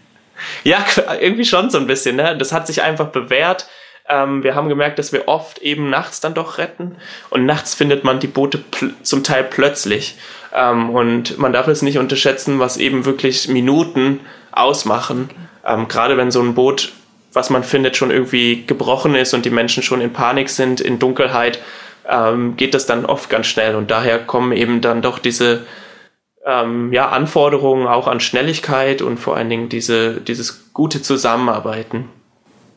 ja, irgendwie schon so ein bisschen. Ne? Das hat sich einfach bewährt. Ähm, wir haben gemerkt, dass wir oft eben nachts dann doch retten und nachts findet man die Boote zum Teil plötzlich. Ähm, und man darf es nicht unterschätzen, was eben wirklich Minuten ausmachen. Ähm, gerade wenn so ein Boot was man findet, schon irgendwie gebrochen ist und die Menschen schon in Panik sind, in Dunkelheit, ähm, geht das dann oft ganz schnell. Und daher kommen eben dann doch diese ähm, ja, Anforderungen auch an Schnelligkeit und vor allen Dingen diese, dieses gute Zusammenarbeiten.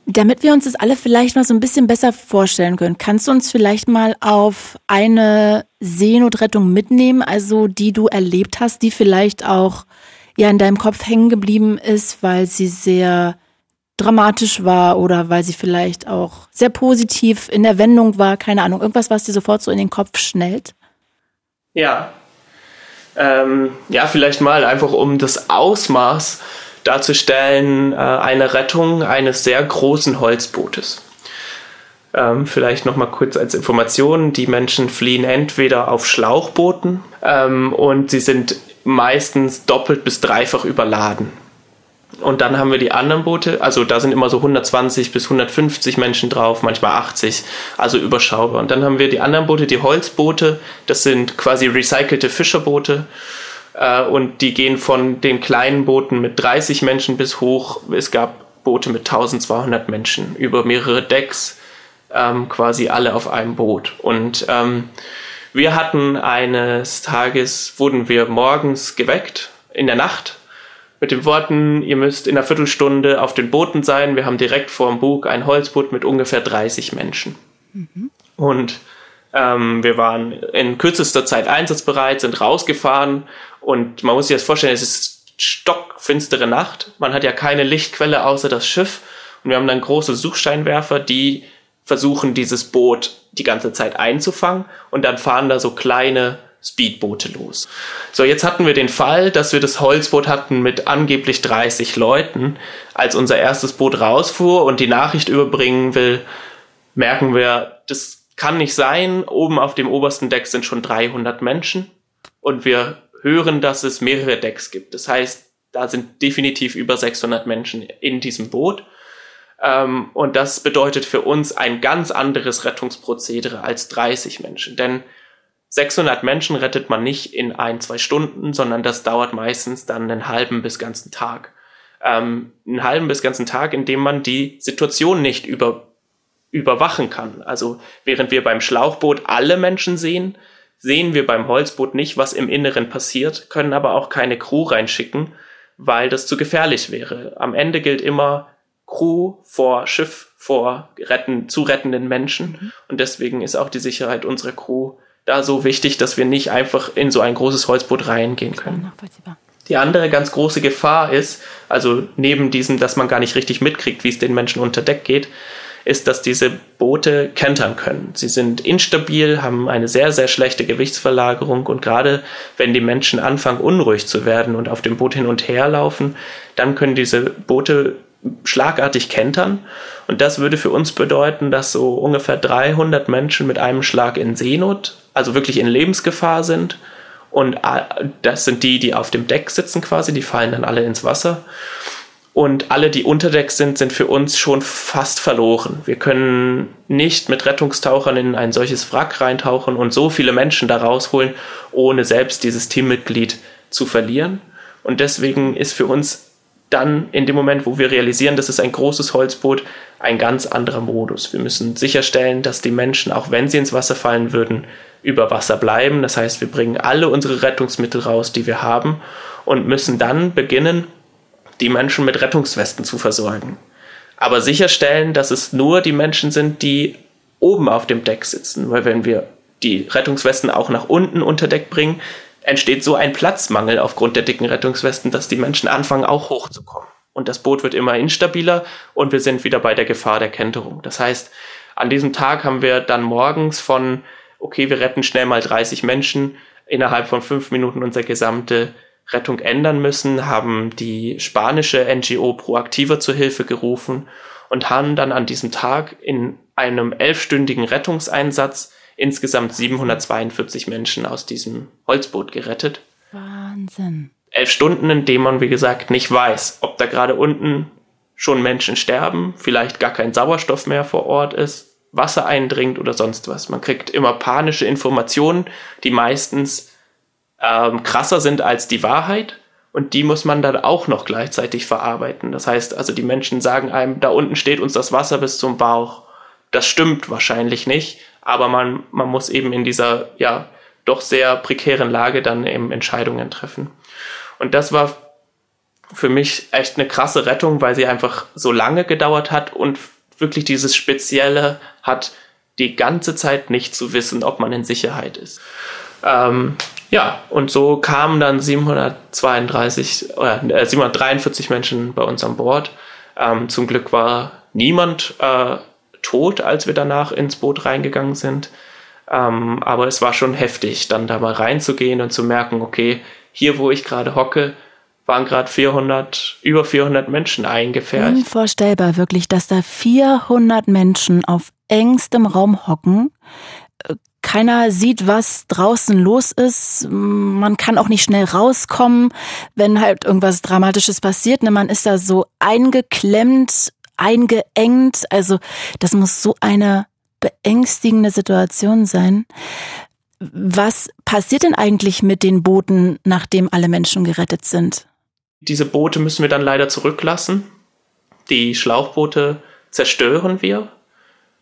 Damit wir uns das alle vielleicht mal so ein bisschen besser vorstellen können, kannst du uns vielleicht mal auf eine Seenotrettung mitnehmen, also die du erlebt hast, die vielleicht auch ja in deinem Kopf hängen geblieben ist, weil sie sehr dramatisch war oder weil sie vielleicht auch sehr positiv in der Wendung war, keine Ahnung, irgendwas, was dir sofort so in den Kopf schnellt? Ja. Ähm, ja, vielleicht mal einfach um das Ausmaß darzustellen, äh, eine Rettung eines sehr großen Holzbootes. Ähm, vielleicht noch mal kurz als Information: Die Menschen fliehen entweder auf Schlauchbooten ähm, und sie sind meistens doppelt bis dreifach überladen. Und dann haben wir die anderen Boote, also da sind immer so 120 bis 150 Menschen drauf, manchmal 80, also überschaubar. Und dann haben wir die anderen Boote, die Holzboote, das sind quasi recycelte Fischerboote. Äh, und die gehen von den kleinen Booten mit 30 Menschen bis hoch. Es gab Boote mit 1200 Menschen über mehrere Decks, ähm, quasi alle auf einem Boot. Und ähm, wir hatten eines Tages, wurden wir morgens geweckt in der Nacht mit den Worten, ihr müsst in einer Viertelstunde auf den Booten sein. Wir haben direkt vor dem Bug ein Holzboot mit ungefähr 30 Menschen. Mhm. Und ähm, wir waren in kürzester Zeit einsatzbereit, sind rausgefahren und man muss sich das vorstellen, es ist stockfinstere Nacht. Man hat ja keine Lichtquelle außer das Schiff und wir haben dann große Suchsteinwerfer, die versuchen, dieses Boot die ganze Zeit einzufangen und dann fahren da so kleine Speedboote los. So, jetzt hatten wir den Fall, dass wir das Holzboot hatten mit angeblich 30 Leuten. Als unser erstes Boot rausfuhr und die Nachricht überbringen will, merken wir, das kann nicht sein. Oben auf dem obersten Deck sind schon 300 Menschen und wir hören, dass es mehrere Decks gibt. Das heißt, da sind definitiv über 600 Menschen in diesem Boot. Ähm, und das bedeutet für uns ein ganz anderes Rettungsprozedere als 30 Menschen. Denn 600 Menschen rettet man nicht in ein, zwei Stunden, sondern das dauert meistens dann einen halben bis ganzen Tag. Ähm, einen halben bis ganzen Tag, in dem man die Situation nicht über, überwachen kann. Also während wir beim Schlauchboot alle Menschen sehen, sehen wir beim Holzboot nicht, was im Inneren passiert, können aber auch keine Crew reinschicken, weil das zu gefährlich wäre. Am Ende gilt immer Crew vor Schiff vor retten, zu rettenden Menschen. Mhm. Und deswegen ist auch die Sicherheit unserer Crew da so wichtig, dass wir nicht einfach in so ein großes Holzboot reingehen können. Die andere ganz große Gefahr ist, also neben diesem, dass man gar nicht richtig mitkriegt, wie es den Menschen unter Deck geht, ist, dass diese Boote kentern können. Sie sind instabil, haben eine sehr, sehr schlechte Gewichtsverlagerung und gerade wenn die Menschen anfangen, unruhig zu werden und auf dem Boot hin und her laufen, dann können diese Boote schlagartig kentern. Und das würde für uns bedeuten, dass so ungefähr 300 Menschen mit einem Schlag in Seenot, also wirklich in Lebensgefahr sind. Und das sind die, die auf dem Deck sitzen quasi, die fallen dann alle ins Wasser. Und alle, die unter Deck sind, sind für uns schon fast verloren. Wir können nicht mit Rettungstauchern in ein solches Wrack reintauchen und so viele Menschen da rausholen, ohne selbst dieses Teammitglied zu verlieren. Und deswegen ist für uns dann in dem Moment, wo wir realisieren, das ist ein großes Holzboot, ein ganz anderer Modus. Wir müssen sicherstellen, dass die Menschen, auch wenn sie ins Wasser fallen würden, über Wasser bleiben. Das heißt, wir bringen alle unsere Rettungsmittel raus, die wir haben und müssen dann beginnen, die Menschen mit Rettungswesten zu versorgen. Aber sicherstellen, dass es nur die Menschen sind, die oben auf dem Deck sitzen. Weil wenn wir die Rettungswesten auch nach unten unter Deck bringen, entsteht so ein Platzmangel aufgrund der dicken Rettungswesten, dass die Menschen anfangen, auch hochzukommen. Und das Boot wird immer instabiler und wir sind wieder bei der Gefahr der Kenterung. Das heißt, an diesem Tag haben wir dann morgens von, okay, wir retten schnell mal 30 Menschen, innerhalb von fünf Minuten unsere gesamte Rettung ändern müssen, haben die spanische NGO Proaktiva zur Hilfe gerufen und haben dann an diesem Tag in einem elfstündigen Rettungseinsatz insgesamt 742 Menschen aus diesem Holzboot gerettet. Wahnsinn. Elf Stunden, in denen man, wie gesagt, nicht weiß, ob da gerade unten schon Menschen sterben, vielleicht gar kein Sauerstoff mehr vor Ort ist, Wasser eindringt oder sonst was. Man kriegt immer panische Informationen, die meistens ähm, krasser sind als die Wahrheit. Und die muss man dann auch noch gleichzeitig verarbeiten. Das heißt, also die Menschen sagen einem, da unten steht uns das Wasser bis zum Bauch. Das stimmt wahrscheinlich nicht, aber man, man muss eben in dieser, ja, doch sehr prekären Lage dann eben Entscheidungen treffen. Und das war für mich echt eine krasse Rettung, weil sie einfach so lange gedauert hat und wirklich dieses Spezielle hat, die ganze Zeit nicht zu wissen, ob man in Sicherheit ist. Ähm, ja, und so kamen dann 732 oder äh, 743 Menschen bei uns an Bord. Ähm, zum Glück war niemand äh, tot, als wir danach ins Boot reingegangen sind. Ähm, aber es war schon heftig, dann da mal reinzugehen und zu merken, okay, hier, wo ich gerade hocke, waren gerade 400, über 400 Menschen eingefährt. Unvorstellbar wirklich, dass da 400 Menschen auf engstem Raum hocken. Keiner sieht, was draußen los ist. Man kann auch nicht schnell rauskommen, wenn halt irgendwas Dramatisches passiert. Ne, man ist da so eingeklemmt, eingeengt. Also das muss so eine beängstigende Situation sein. Was passiert denn eigentlich mit den Booten, nachdem alle Menschen gerettet sind? Diese Boote müssen wir dann leider zurücklassen. Die Schlauchboote zerstören wir.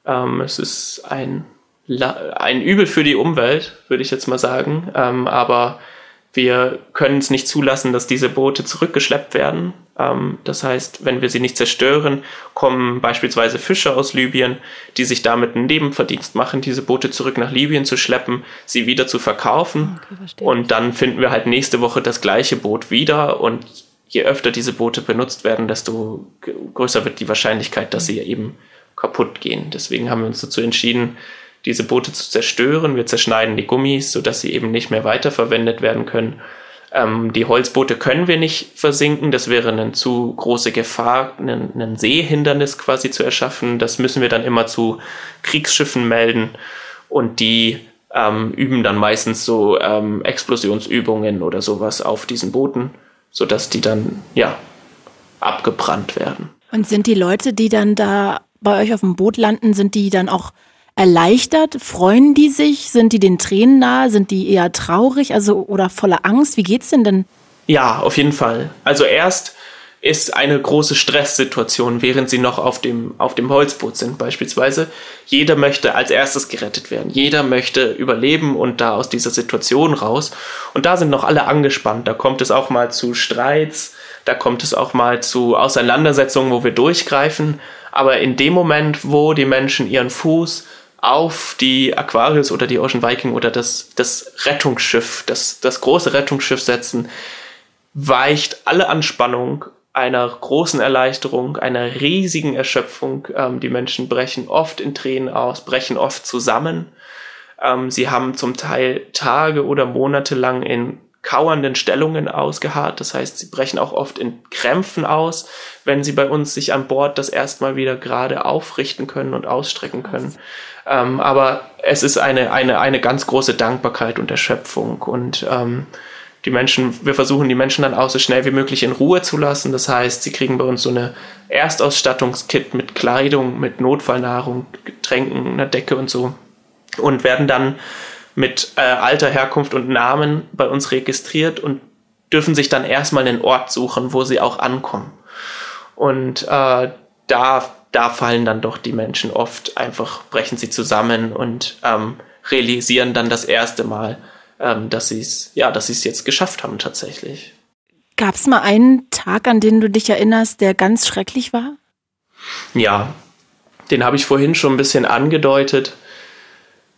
Ähm, es ist ein, ein Übel für die Umwelt, würde ich jetzt mal sagen. Ähm, aber wir können es nicht zulassen, dass diese Boote zurückgeschleppt werden. Ähm, das heißt, wenn wir sie nicht zerstören, kommen beispielsweise Fischer aus Libyen, die sich damit einen Nebenverdienst machen, diese Boote zurück nach Libyen zu schleppen, sie wieder zu verkaufen. Okay, und dann finden wir halt nächste Woche das gleiche Boot wieder. Und je öfter diese Boote benutzt werden, desto größer wird die Wahrscheinlichkeit, dass sie eben kaputt gehen. Deswegen haben wir uns dazu entschieden, diese Boote zu zerstören. Wir zerschneiden die Gummis, sodass sie eben nicht mehr weiterverwendet werden können. Ähm, die Holzboote können wir nicht versinken. Das wäre eine zu große Gefahr, ein, ein Seehindernis quasi zu erschaffen. Das müssen wir dann immer zu Kriegsschiffen melden. Und die ähm, üben dann meistens so ähm, Explosionsübungen oder sowas auf diesen Booten, sodass die dann, ja, abgebrannt werden. Und sind die Leute, die dann da bei euch auf dem Boot landen, sind die dann auch erleichtert? Freuen die sich? Sind die den Tränen nahe? Sind die eher traurig also, oder voller Angst? Wie geht's denn denn? Ja, auf jeden Fall. Also erst ist eine große Stresssituation, während sie noch auf dem, auf dem Holzboot sind beispielsweise. Jeder möchte als erstes gerettet werden. Jeder möchte überleben und da aus dieser Situation raus. Und da sind noch alle angespannt. Da kommt es auch mal zu Streits. Da kommt es auch mal zu Auseinandersetzungen, wo wir durchgreifen. Aber in dem Moment, wo die Menschen ihren Fuß auf die Aquarius oder die Ocean Viking oder das, das Rettungsschiff, das, das große Rettungsschiff setzen, weicht alle Anspannung einer großen Erleichterung, einer riesigen Erschöpfung. Ähm, die Menschen brechen oft in Tränen aus, brechen oft zusammen. Ähm, sie haben zum Teil Tage oder Monate lang in kauernden Stellungen ausgeharrt. Das heißt, sie brechen auch oft in Krämpfen aus, wenn sie bei uns sich an Bord das erstmal wieder gerade aufrichten können und ausstrecken können. Ähm, aber es ist eine, eine, eine ganz große Dankbarkeit und Erschöpfung und ähm, die Menschen, wir versuchen die Menschen dann auch so schnell wie möglich in Ruhe zu lassen. Das heißt, sie kriegen bei uns so eine Erstausstattungskit mit Kleidung, mit Notfallnahrung, Getränken, einer Decke und so und werden dann mit äh, Alter, Herkunft und Namen bei uns registriert und dürfen sich dann erstmal einen Ort suchen, wo sie auch ankommen. Und äh, da, da fallen dann doch die Menschen oft einfach, brechen sie zusammen und ähm, realisieren dann das erste Mal, ähm, dass sie es, ja, dass sie es jetzt geschafft haben tatsächlich. Gab es mal einen Tag, an den du dich erinnerst, der ganz schrecklich war? Ja, den habe ich vorhin schon ein bisschen angedeutet.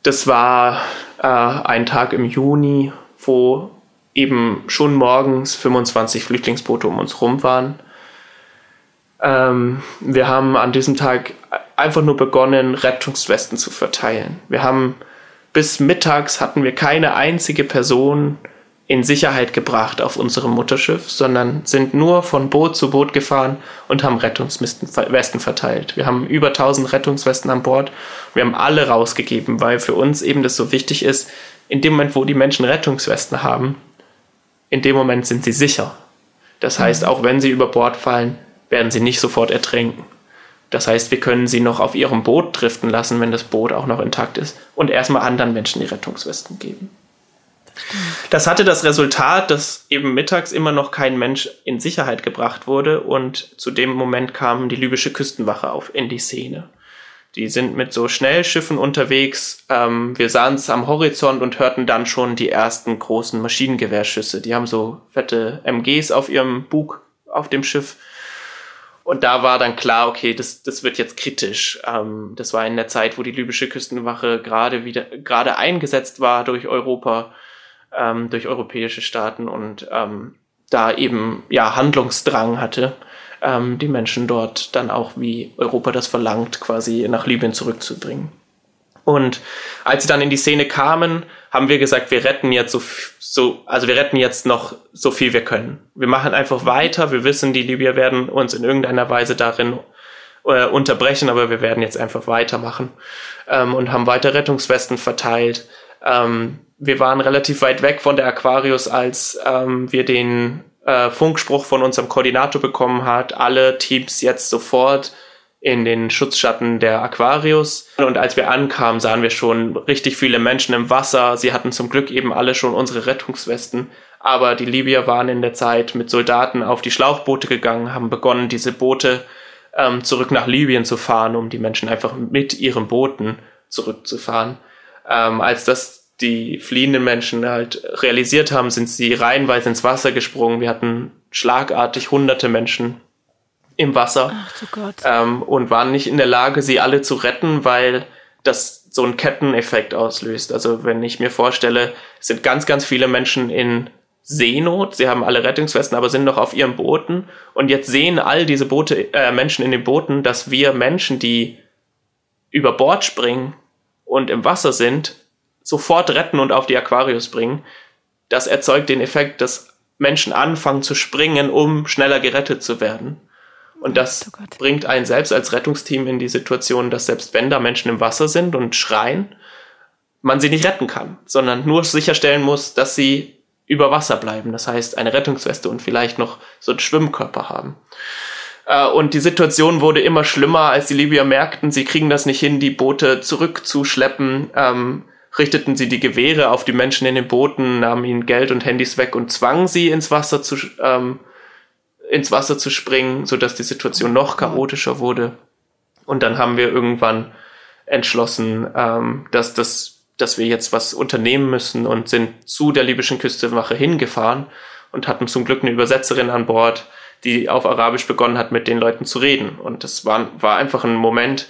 Das war äh, ein Tag im Juni, wo eben schon morgens 25 Flüchtlingsboote um uns rum waren. Ähm, wir haben an diesem Tag einfach nur begonnen, Rettungswesten zu verteilen. Wir haben bis mittags hatten wir keine einzige Person in Sicherheit gebracht auf unserem Mutterschiff, sondern sind nur von Boot zu Boot gefahren und haben Rettungswesten verteilt. Wir haben über 1000 Rettungswesten an Bord. Wir haben alle rausgegeben, weil für uns eben das so wichtig ist, in dem Moment, wo die Menschen Rettungswesten haben, in dem Moment sind sie sicher. Das heißt, mhm. auch wenn sie über Bord fallen, werden sie nicht sofort ertrinken. Das heißt, wir können sie noch auf ihrem Boot driften lassen, wenn das Boot auch noch intakt ist und erstmal anderen Menschen die Rettungswesten geben. Das hatte das Resultat, dass eben mittags immer noch kein Mensch in Sicherheit gebracht wurde und zu dem Moment kam die libysche Küstenwache auf in die Szene. Die sind mit so Schnellschiffen unterwegs. Ähm, wir sahen es am Horizont und hörten dann schon die ersten großen Maschinengewehrschüsse. Die haben so fette MGs auf ihrem Bug auf dem Schiff. Und da war dann klar, okay, das, das wird jetzt kritisch. Ähm, das war in der Zeit, wo die libysche Küstenwache gerade wieder gerade eingesetzt war durch Europa ähm, durch europäische Staaten und ähm, da eben ja Handlungsdrang hatte, ähm, die Menschen dort dann auch, wie Europa das verlangt, quasi nach Libyen zurückzubringen. Und als sie dann in die Szene kamen, haben wir gesagt, wir retten jetzt so, so, also wir retten jetzt noch so viel wir können. Wir machen einfach weiter. Wir wissen, die Libyer werden uns in irgendeiner Weise darin äh, unterbrechen, aber wir werden jetzt einfach weitermachen ähm, und haben weiter Rettungswesten verteilt. Ähm, wir waren relativ weit weg von der Aquarius, als ähm, wir den äh, Funkspruch von unserem Koordinator bekommen hat, alle Teams jetzt sofort in den Schutzschatten der Aquarius. Und als wir ankamen, sahen wir schon richtig viele Menschen im Wasser. Sie hatten zum Glück eben alle schon unsere Rettungswesten. Aber die Libyer waren in der Zeit mit Soldaten auf die Schlauchboote gegangen, haben begonnen, diese Boote ähm, zurück nach Libyen zu fahren, um die Menschen einfach mit ihren Booten zurückzufahren. Ähm, als das die fliehenden Menschen halt realisiert haben, sind sie reihenweise ins Wasser gesprungen. Wir hatten schlagartig hunderte Menschen im Wasser Ach, ähm, und waren nicht in der Lage, sie alle zu retten, weil das so einen Ketteneffekt auslöst. Also wenn ich mir vorstelle, sind ganz, ganz viele Menschen in Seenot, sie haben alle Rettungswesten, aber sind noch auf ihren Booten und jetzt sehen all diese Boote, äh, Menschen in den Booten, dass wir Menschen, die über Bord springen und im Wasser sind, sofort retten und auf die Aquarius bringen, das erzeugt den Effekt, dass Menschen anfangen zu springen, um schneller gerettet zu werden. Und das oh bringt einen selbst als Rettungsteam in die Situation, dass selbst wenn da Menschen im Wasser sind und schreien, man sie nicht retten kann, sondern nur sicherstellen muss, dass sie über Wasser bleiben. Das heißt, eine Rettungsweste und vielleicht noch so einen Schwimmkörper haben. Äh, und die Situation wurde immer schlimmer, als die Libyer merkten, sie kriegen das nicht hin, die Boote zurückzuschleppen. Ähm, richteten sie die Gewehre auf die Menschen in den Booten, nahmen ihnen Geld und Handys weg und zwangen sie ins Wasser zu, ähm, ins Wasser zu springen, sodass die Situation noch chaotischer wurde. Und dann haben wir irgendwann entschlossen, ähm, dass, das, dass wir jetzt was unternehmen müssen und sind zu der libyschen Küstenwache hingefahren und hatten zum Glück eine Übersetzerin an Bord, die auf Arabisch begonnen hat, mit den Leuten zu reden. Und das war, war einfach ein Moment,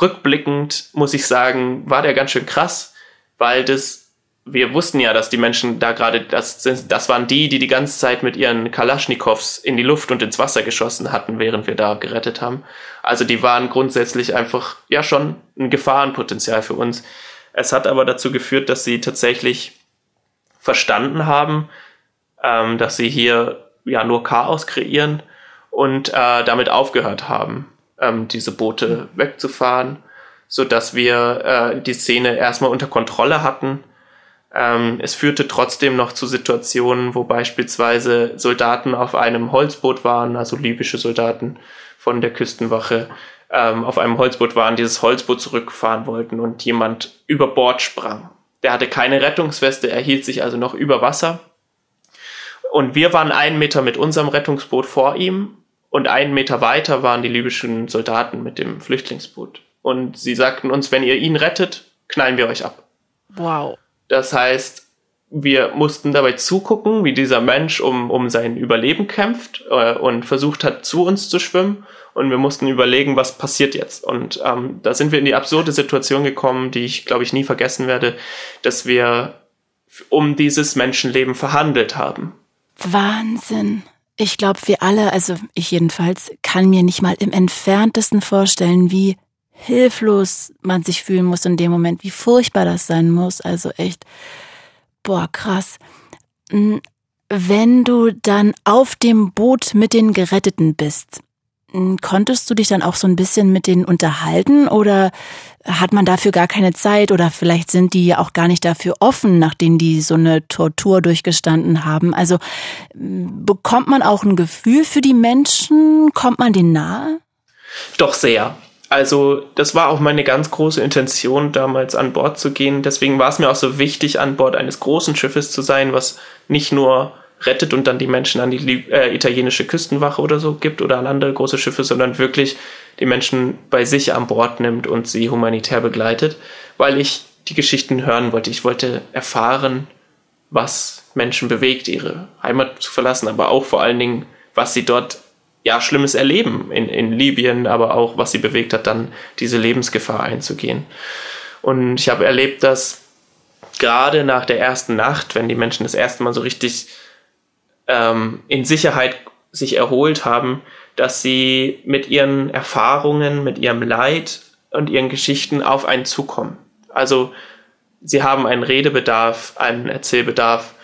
rückblickend muss ich sagen, war der ganz schön krass, weil das, wir wussten ja, dass die Menschen da gerade, das, das waren die, die die ganze Zeit mit ihren Kalaschnikows in die Luft und ins Wasser geschossen hatten, während wir da gerettet haben. Also die waren grundsätzlich einfach, ja, schon ein Gefahrenpotenzial für uns. Es hat aber dazu geführt, dass sie tatsächlich verstanden haben, ähm, dass sie hier ja nur Chaos kreieren und äh, damit aufgehört haben, ähm, diese Boote wegzufahren, so dass wir äh, die Szene erstmal unter Kontrolle hatten. Ähm, es führte trotzdem noch zu Situationen, wo beispielsweise Soldaten auf einem Holzboot waren, also libysche Soldaten von der Küstenwache, ähm, auf einem Holzboot waren, dieses Holzboot zurückfahren wollten und jemand über Bord sprang. Der hatte keine Rettungsweste, er hielt sich also noch über Wasser. Und wir waren einen Meter mit unserem Rettungsboot vor ihm und einen Meter weiter waren die libyschen Soldaten mit dem Flüchtlingsboot. Und sie sagten uns, wenn ihr ihn rettet, knallen wir euch ab. Wow. Das heißt, wir mussten dabei zugucken, wie dieser Mensch um, um sein Überleben kämpft äh, und versucht hat, zu uns zu schwimmen und wir mussten überlegen, was passiert jetzt. Und ähm, da sind wir in die absurde Situation gekommen, die ich, glaube ich, nie vergessen werde, dass wir um dieses Menschenleben verhandelt haben. Wahnsinn. Ich glaube, wir alle, also ich jedenfalls, kann mir nicht mal im entferntesten vorstellen, wie hilflos man sich fühlen muss in dem Moment, wie furchtbar das sein muss. Also echt, boah, krass. Hm, wenn du dann auf dem Boot mit den Geretteten bist, konntest du dich dann auch so ein bisschen mit denen unterhalten oder hat man dafür gar keine Zeit oder vielleicht sind die ja auch gar nicht dafür offen, nachdem die so eine Tortur durchgestanden haben? Also hm, bekommt man auch ein Gefühl für die Menschen? Kommt man denen nahe? Doch sehr. Also das war auch meine ganz große Intention, damals an Bord zu gehen. Deswegen war es mir auch so wichtig, an Bord eines großen Schiffes zu sein, was nicht nur rettet und dann die Menschen an die äh, italienische Küstenwache oder so gibt oder an andere große Schiffe, sondern wirklich die Menschen bei sich an Bord nimmt und sie humanitär begleitet, weil ich die Geschichten hören wollte. Ich wollte erfahren, was Menschen bewegt, ihre Heimat zu verlassen, aber auch vor allen Dingen, was sie dort ja Schlimmes erleben in, in Libyen, aber auch was sie bewegt hat, dann diese Lebensgefahr einzugehen. Und ich habe erlebt, dass gerade nach der ersten Nacht, wenn die Menschen das erste Mal so richtig ähm, in Sicherheit sich erholt haben, dass sie mit ihren Erfahrungen, mit ihrem Leid und ihren Geschichten auf einen zukommen. Also sie haben einen Redebedarf, einen Erzählbedarf,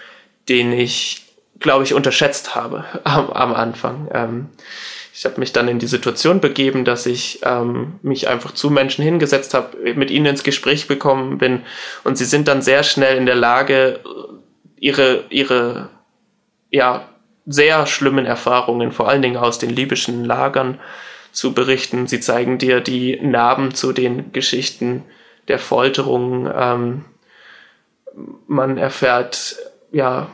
den ich, glaube ich, unterschätzt habe am, am Anfang. Ähm, ich habe mich dann in die Situation begeben, dass ich ähm, mich einfach zu Menschen hingesetzt habe, mit ihnen ins Gespräch bekommen bin und sie sind dann sehr schnell in der Lage, ihre, ihre ja, sehr schlimmen Erfahrungen, vor allen Dingen aus den libyschen Lagern, zu berichten. Sie zeigen dir die Narben zu den Geschichten der Folterung. Ähm, man erfährt ja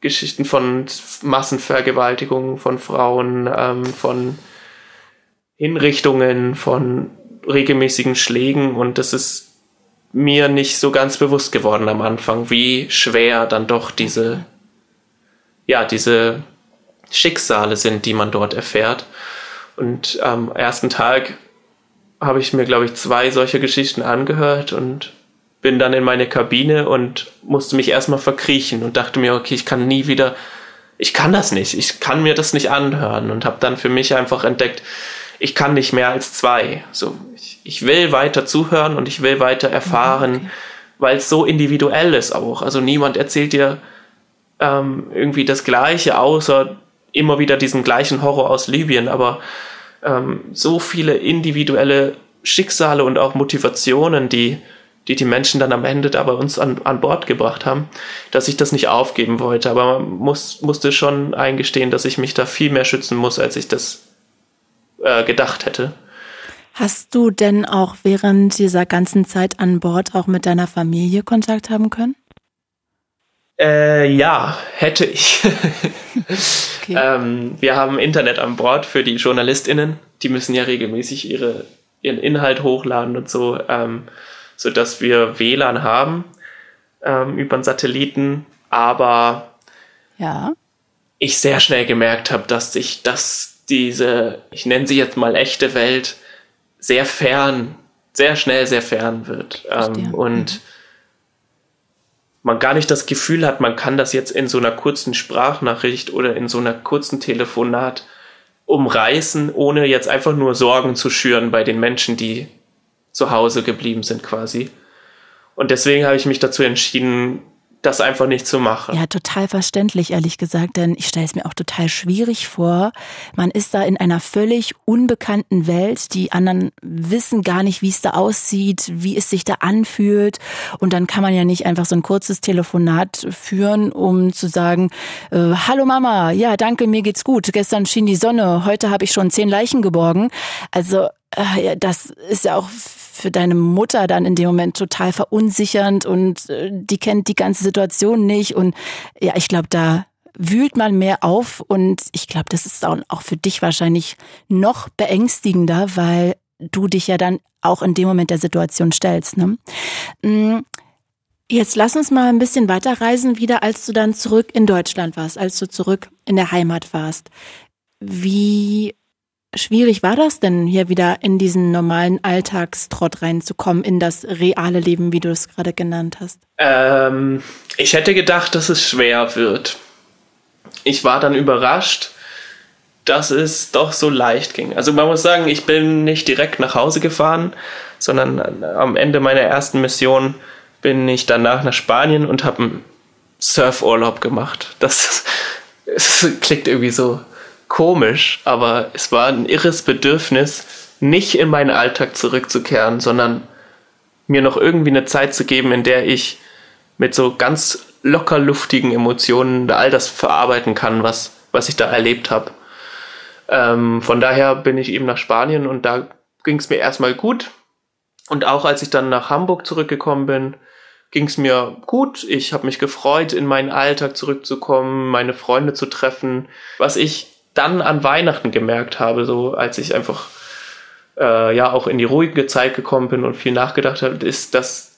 Geschichten von Massenvergewaltigungen von Frauen, ähm, von Hinrichtungen, von regelmäßigen Schlägen und das ist mir nicht so ganz bewusst geworden am Anfang, wie schwer dann doch diese ja, diese Schicksale sind, die man dort erfährt. Und am ersten Tag habe ich mir, glaube ich, zwei solche Geschichten angehört und bin dann in meine Kabine und musste mich erstmal verkriechen und dachte mir, okay, ich kann nie wieder, ich kann das nicht, ich kann mir das nicht anhören und habe dann für mich einfach entdeckt, ich kann nicht mehr als zwei. So, ich, ich will weiter zuhören und ich will weiter erfahren, okay. weil es so individuell ist auch. Also niemand erzählt dir ähm, irgendwie das Gleiche, außer immer wieder diesen gleichen Horror aus Libyen, aber ähm, so viele individuelle Schicksale und auch Motivationen, die, die die Menschen dann am Ende da bei uns an, an Bord gebracht haben, dass ich das nicht aufgeben wollte. Aber man muss, musste schon eingestehen, dass ich mich da viel mehr schützen muss, als ich das äh, gedacht hätte. Hast du denn auch während dieser ganzen Zeit an Bord auch mit deiner Familie Kontakt haben können? Äh, ja, hätte ich. okay. ähm, wir haben Internet an Bord für die JournalistInnen. Die müssen ja regelmäßig ihre, ihren Inhalt hochladen und so, ähm, sodass wir WLAN haben ähm, über einen Satelliten. Aber ja. ich sehr schnell gemerkt habe, dass sich das diese, ich nenne sie jetzt mal echte Welt, sehr fern, sehr schnell sehr fern wird. Ähm, und mhm man gar nicht das Gefühl hat, man kann das jetzt in so einer kurzen Sprachnachricht oder in so einer kurzen Telefonat umreißen, ohne jetzt einfach nur Sorgen zu schüren bei den Menschen, die zu Hause geblieben sind quasi. Und deswegen habe ich mich dazu entschieden, das einfach nicht zu machen. Ja, total verständlich, ehrlich gesagt, denn ich stelle es mir auch total schwierig vor. Man ist da in einer völlig unbekannten Welt. Die anderen wissen gar nicht, wie es da aussieht, wie es sich da anfühlt. Und dann kann man ja nicht einfach so ein kurzes Telefonat führen, um zu sagen, äh, hallo Mama, ja, danke, mir geht's gut. Gestern schien die Sonne, heute habe ich schon zehn Leichen geborgen. Also, äh, das ist ja auch für deine Mutter dann in dem Moment total verunsichernd und äh, die kennt die ganze Situation nicht. Und ja, ich glaube, da wühlt man mehr auf und ich glaube, das ist auch für dich wahrscheinlich noch beängstigender, weil du dich ja dann auch in dem Moment der Situation stellst. Ne? Mm, jetzt lass uns mal ein bisschen weiterreisen, wieder als du dann zurück in Deutschland warst, als du zurück in der Heimat warst. Wie schwierig war das denn, hier wieder in diesen normalen Alltagstrott reinzukommen, in das reale Leben, wie du es gerade genannt hast? Ähm, ich hätte gedacht, dass es schwer wird. Ich war dann überrascht, dass es doch so leicht ging. Also man muss sagen, ich bin nicht direkt nach Hause gefahren, sondern am Ende meiner ersten Mission bin ich danach nach Spanien und habe einen Surfurlaub gemacht. Das, das klingt irgendwie so komisch, aber es war ein irres Bedürfnis, nicht in meinen Alltag zurückzukehren, sondern mir noch irgendwie eine Zeit zu geben, in der ich mit so ganz locker luftigen Emotionen all das verarbeiten kann, was, was ich da erlebt habe. Ähm, von daher bin ich eben nach Spanien und da ging es mir erstmal gut. Und auch als ich dann nach Hamburg zurückgekommen bin, ging es mir gut. Ich habe mich gefreut, in meinen Alltag zurückzukommen, meine Freunde zu treffen. Was ich dann an Weihnachten gemerkt habe, so als ich einfach äh, ja auch in die ruhige Zeit gekommen bin und viel nachgedacht habe, ist, dass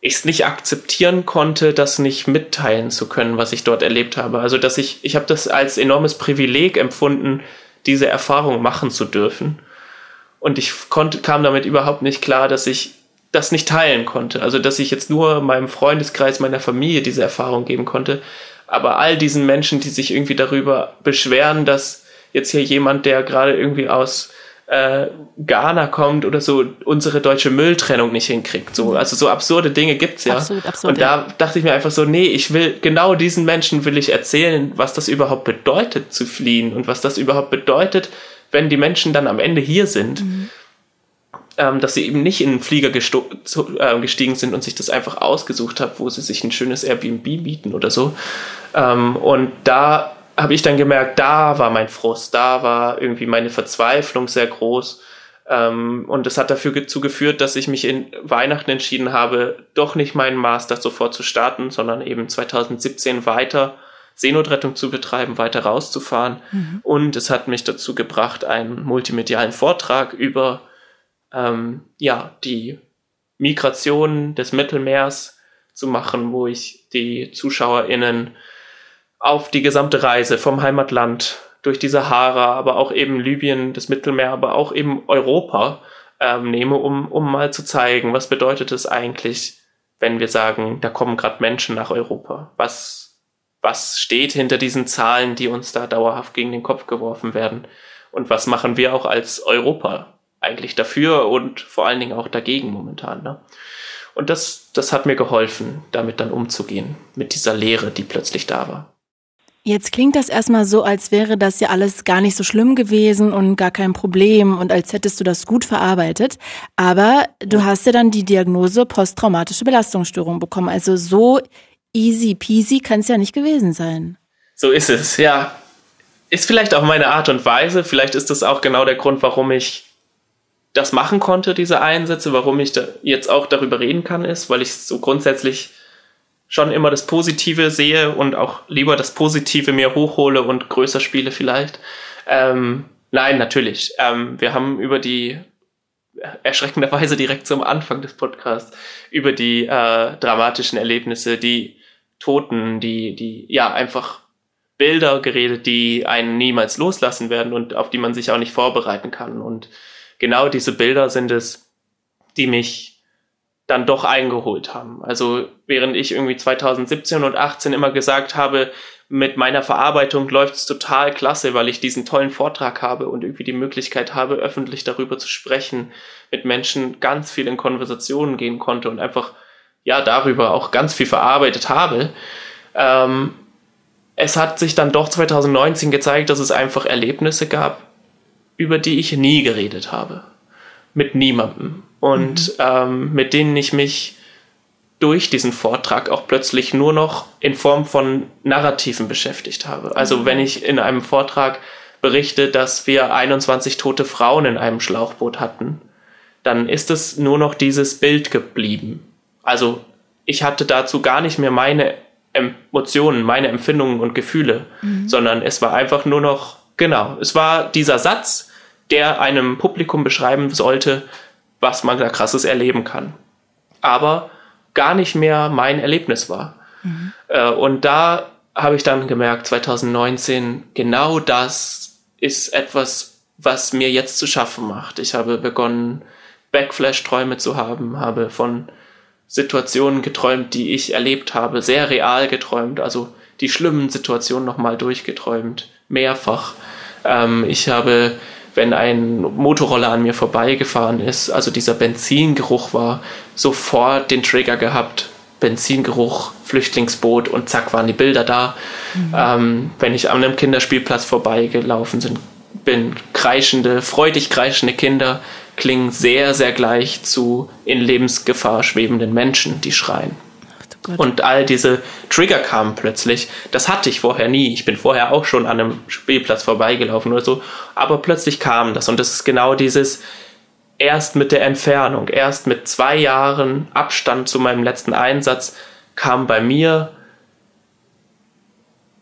ich es nicht akzeptieren konnte, das nicht mitteilen zu können, was ich dort erlebt habe. Also dass ich, ich habe das als enormes Privileg empfunden, diese Erfahrung machen zu dürfen. Und ich konnte, kam damit überhaupt nicht klar, dass ich das nicht teilen konnte. Also dass ich jetzt nur meinem Freundeskreis, meiner Familie diese Erfahrung geben konnte. Aber all diesen Menschen, die sich irgendwie darüber beschweren, dass jetzt hier jemand, der gerade irgendwie aus äh, Ghana kommt oder so, unsere deutsche Mülltrennung nicht hinkriegt. So, also so absurde Dinge gibt's ja. Absolut, absurd, und da dachte ich mir einfach so, nee, ich will, genau diesen Menschen will ich erzählen, was das überhaupt bedeutet zu fliehen und was das überhaupt bedeutet, wenn die Menschen dann am Ende hier sind. Mhm. Ähm, dass sie eben nicht in den Flieger äh, gestiegen sind und sich das einfach ausgesucht haben, wo sie sich ein schönes Airbnb bieten oder so. Ähm, und da habe ich dann gemerkt, da war mein Frust, da war irgendwie meine Verzweiflung sehr groß. Ähm, und das hat dafür dazu geführt, dass ich mich in Weihnachten entschieden habe, doch nicht meinen Master sofort zu starten, sondern eben 2017 weiter Seenotrettung zu betreiben, weiter rauszufahren. Mhm. Und es hat mich dazu gebracht, einen multimedialen Vortrag über ähm, ja, die Migration des Mittelmeers zu machen, wo ich die ZuschauerInnen auf die gesamte Reise vom Heimatland durch die Sahara, aber auch eben Libyen, das Mittelmeer, aber auch eben Europa ähm, nehme, um, um mal zu zeigen, was bedeutet es eigentlich, wenn wir sagen, da kommen gerade Menschen nach Europa. Was, was steht hinter diesen Zahlen, die uns da dauerhaft gegen den Kopf geworfen werden? Und was machen wir auch als Europa eigentlich dafür und vor allen Dingen auch dagegen momentan? Ne? Und das, das hat mir geholfen, damit dann umzugehen, mit dieser Lehre, die plötzlich da war. Jetzt klingt das erstmal so, als wäre das ja alles gar nicht so schlimm gewesen und gar kein Problem und als hättest du das gut verarbeitet. Aber du hast ja dann die Diagnose posttraumatische Belastungsstörung bekommen. Also so easy peasy kann es ja nicht gewesen sein. So ist es, ja. Ist vielleicht auch meine Art und Weise. Vielleicht ist das auch genau der Grund, warum ich das machen konnte, diese Einsätze, warum ich da jetzt auch darüber reden kann, ist, weil ich so grundsätzlich schon immer das Positive sehe und auch lieber das Positive mir hochhole und größer spiele vielleicht. Ähm, nein, natürlich. Ähm, wir haben über die erschreckenderweise direkt zum Anfang des Podcasts über die äh, dramatischen Erlebnisse, die Toten, die, die, ja, einfach Bilder geredet, die einen niemals loslassen werden und auf die man sich auch nicht vorbereiten kann. Und genau diese Bilder sind es, die mich dann doch eingeholt haben. Also während ich irgendwie 2017 und 18 immer gesagt habe, mit meiner Verarbeitung läuft's total klasse, weil ich diesen tollen Vortrag habe und irgendwie die Möglichkeit habe, öffentlich darüber zu sprechen, mit Menschen ganz viel in Konversationen gehen konnte und einfach ja darüber auch ganz viel verarbeitet habe. Ähm, es hat sich dann doch 2019 gezeigt, dass es einfach Erlebnisse gab, über die ich nie geredet habe. Mit niemandem. Und mhm. ähm, mit denen ich mich durch diesen Vortrag auch plötzlich nur noch in Form von Narrativen beschäftigt habe. Also mhm. wenn ich in einem Vortrag berichte, dass wir 21 tote Frauen in einem Schlauchboot hatten, dann ist es nur noch dieses Bild geblieben. Also ich hatte dazu gar nicht mehr meine Emotionen, meine Empfindungen und Gefühle, mhm. sondern es war einfach nur noch, genau, es war dieser Satz, der einem Publikum beschreiben sollte, was man da krasses erleben kann. Aber gar nicht mehr mein Erlebnis war. Mhm. Äh, und da habe ich dann gemerkt, 2019, genau das ist etwas, was mir jetzt zu schaffen macht. Ich habe begonnen, Backflash-Träume zu haben, habe von Situationen geträumt, die ich erlebt habe, sehr real geträumt, also die schlimmen Situationen nochmal durchgeträumt, mehrfach. Ähm, ich habe, wenn ein Motorroller an mir vorbeigefahren ist, also dieser Benzingeruch war, sofort den Trigger gehabt, Benzingeruch, Flüchtlingsboot und zack waren die Bilder da. Mhm. Ähm, wenn ich an einem Kinderspielplatz vorbeigelaufen sind, bin, kreischende, freudig kreischende Kinder klingen sehr, sehr gleich zu in Lebensgefahr schwebenden Menschen, die schreien. Und all diese Trigger kamen plötzlich. Das hatte ich vorher nie. Ich bin vorher auch schon an einem Spielplatz vorbeigelaufen oder so. Aber plötzlich kam das. Und das ist genau dieses, erst mit der Entfernung, erst mit zwei Jahren Abstand zu meinem letzten Einsatz kam bei mir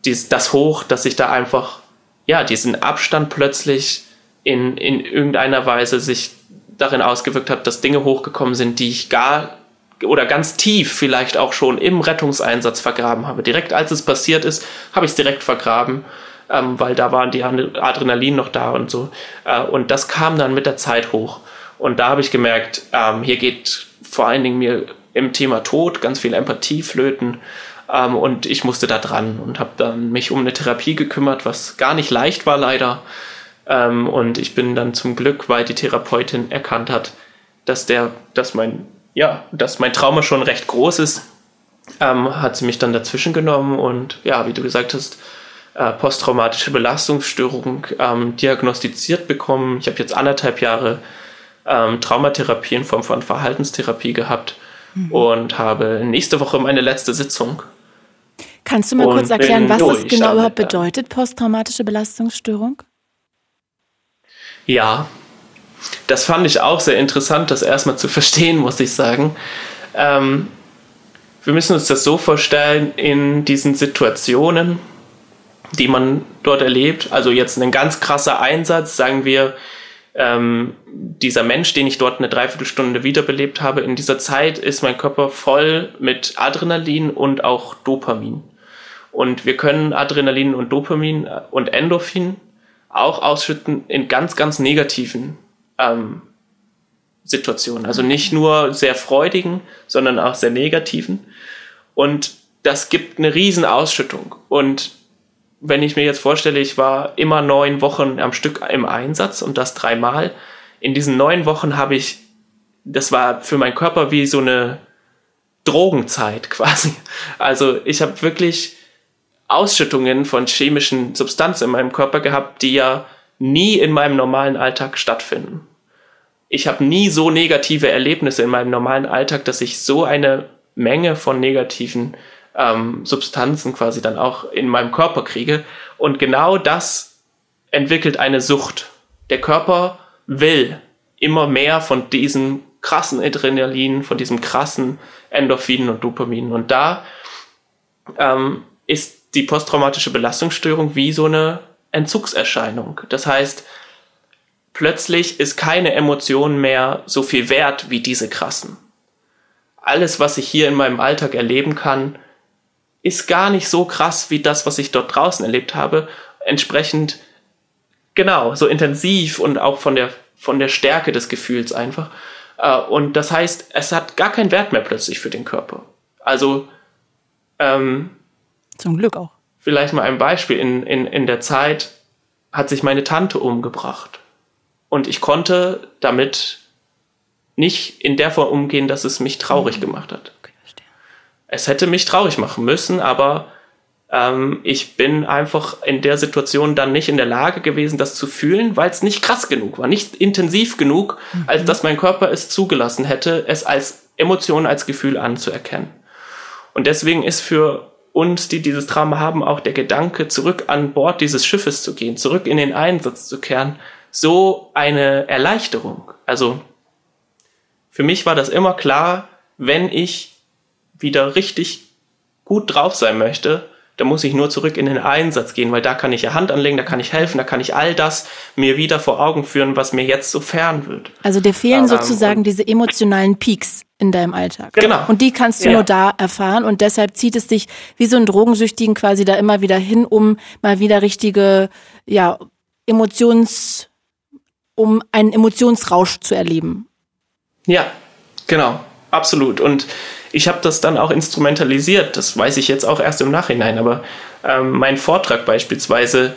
dies, das hoch, dass ich da einfach, ja, diesen Abstand plötzlich in, in irgendeiner Weise sich darin ausgewirkt hat, dass Dinge hochgekommen sind, die ich gar oder ganz tief vielleicht auch schon im Rettungseinsatz vergraben habe. Direkt als es passiert ist, habe ich es direkt vergraben, ähm, weil da waren die Adrenalin noch da und so. Äh, und das kam dann mit der Zeit hoch. Und da habe ich gemerkt, ähm, hier geht vor allen Dingen mir im Thema Tod ganz viel Empathie flöten. Ähm, und ich musste da dran und habe dann mich um eine Therapie gekümmert, was gar nicht leicht war leider. Ähm, und ich bin dann zum Glück, weil die Therapeutin erkannt hat, dass der, dass mein, ja, dass mein Trauma schon recht groß ist, ähm, hat sie mich dann dazwischen genommen und ja, wie du gesagt hast, äh, posttraumatische Belastungsstörung ähm, diagnostiziert bekommen. Ich habe jetzt anderthalb Jahre ähm, Traumatherapie in Form von Verhaltenstherapie gehabt mhm. und habe nächste Woche meine letzte Sitzung. Kannst du mal kurz erklären, was das genau überhaupt bedeutet, posttraumatische Belastungsstörung? Ja, das fand ich auch sehr interessant, das erstmal zu verstehen, muss ich sagen. Ähm, wir müssen uns das so vorstellen, in diesen Situationen, die man dort erlebt, also jetzt ein ganz krasser Einsatz, sagen wir, ähm, dieser Mensch, den ich dort eine Dreiviertelstunde wiederbelebt habe, in dieser Zeit ist mein Körper voll mit Adrenalin und auch Dopamin. Und wir können Adrenalin und Dopamin und Endorphin auch ausschütten in ganz, ganz negativen ähm, Situationen. Also nicht nur sehr freudigen, sondern auch sehr negativen. Und das gibt eine riesen Ausschüttung. Und wenn ich mir jetzt vorstelle, ich war immer neun Wochen am Stück im Einsatz und das dreimal, in diesen neun Wochen habe ich, das war für meinen Körper wie so eine Drogenzeit quasi. Also ich habe wirklich Ausschüttungen von chemischen Substanzen in meinem Körper gehabt, die ja nie in meinem normalen Alltag stattfinden. Ich habe nie so negative Erlebnisse in meinem normalen Alltag, dass ich so eine Menge von negativen ähm, Substanzen quasi dann auch in meinem Körper kriege. Und genau das entwickelt eine Sucht. Der Körper will immer mehr von diesem krassen Adrenalin, von diesem krassen Endorphinen und Dopamin. Und da ähm, ist die posttraumatische Belastungsstörung wie so eine Entzugserscheinung. Das heißt, plötzlich ist keine Emotion mehr so viel wert wie diese krassen. Alles, was ich hier in meinem Alltag erleben kann, ist gar nicht so krass wie das, was ich dort draußen erlebt habe. Entsprechend, genau, so intensiv und auch von der, von der Stärke des Gefühls einfach. Äh, und das heißt, es hat gar keinen Wert mehr plötzlich für den Körper. Also, ähm, zum Glück auch. Vielleicht mal ein Beispiel. In, in, in der Zeit hat sich meine Tante umgebracht. Und ich konnte damit nicht in der Form umgehen, dass es mich traurig mhm. gemacht hat. Okay, Es hätte mich traurig machen müssen, aber ähm, ich bin einfach in der Situation dann nicht in der Lage gewesen, das zu fühlen, weil es nicht krass genug war, nicht intensiv genug, mhm. als dass mein Körper es zugelassen hätte, es als Emotion, als Gefühl anzuerkennen. Und deswegen ist für uns, die dieses Trauma haben, auch der Gedanke, zurück an Bord dieses Schiffes zu gehen, zurück in den Einsatz zu kehren, so eine Erleichterung. Also für mich war das immer klar, wenn ich wieder richtig gut drauf sein möchte, da muss ich nur zurück in den Einsatz gehen, weil da kann ich ja Hand anlegen, da kann ich helfen, da kann ich all das mir wieder vor Augen führen, was mir jetzt so fern wird. Also dir fehlen ähm, sozusagen diese emotionalen Peaks in deinem Alltag. Genau. Und die kannst du ja. nur da erfahren und deshalb zieht es dich wie so ein Drogensüchtigen quasi da immer wieder hin, um mal wieder richtige, ja, Emotions, um einen Emotionsrausch zu erleben. Ja, genau, absolut. Und ich habe das dann auch instrumentalisiert. Das weiß ich jetzt auch erst im Nachhinein. Aber ähm, mein Vortrag beispielsweise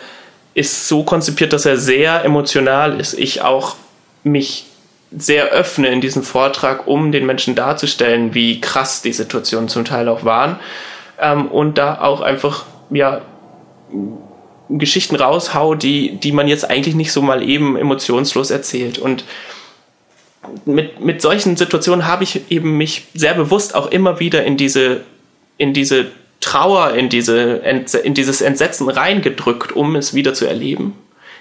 ist so konzipiert, dass er sehr emotional ist. Ich auch mich sehr öffne in diesem Vortrag, um den Menschen darzustellen, wie krass die Situationen zum Teil auch waren. Ähm, und da auch einfach, ja, Geschichten raushau, die, die man jetzt eigentlich nicht so mal eben emotionslos erzählt. Und mit, mit solchen Situationen habe ich eben mich sehr bewusst auch immer wieder in diese, in diese Trauer, in, diese, in dieses Entsetzen reingedrückt, um es wieder zu erleben.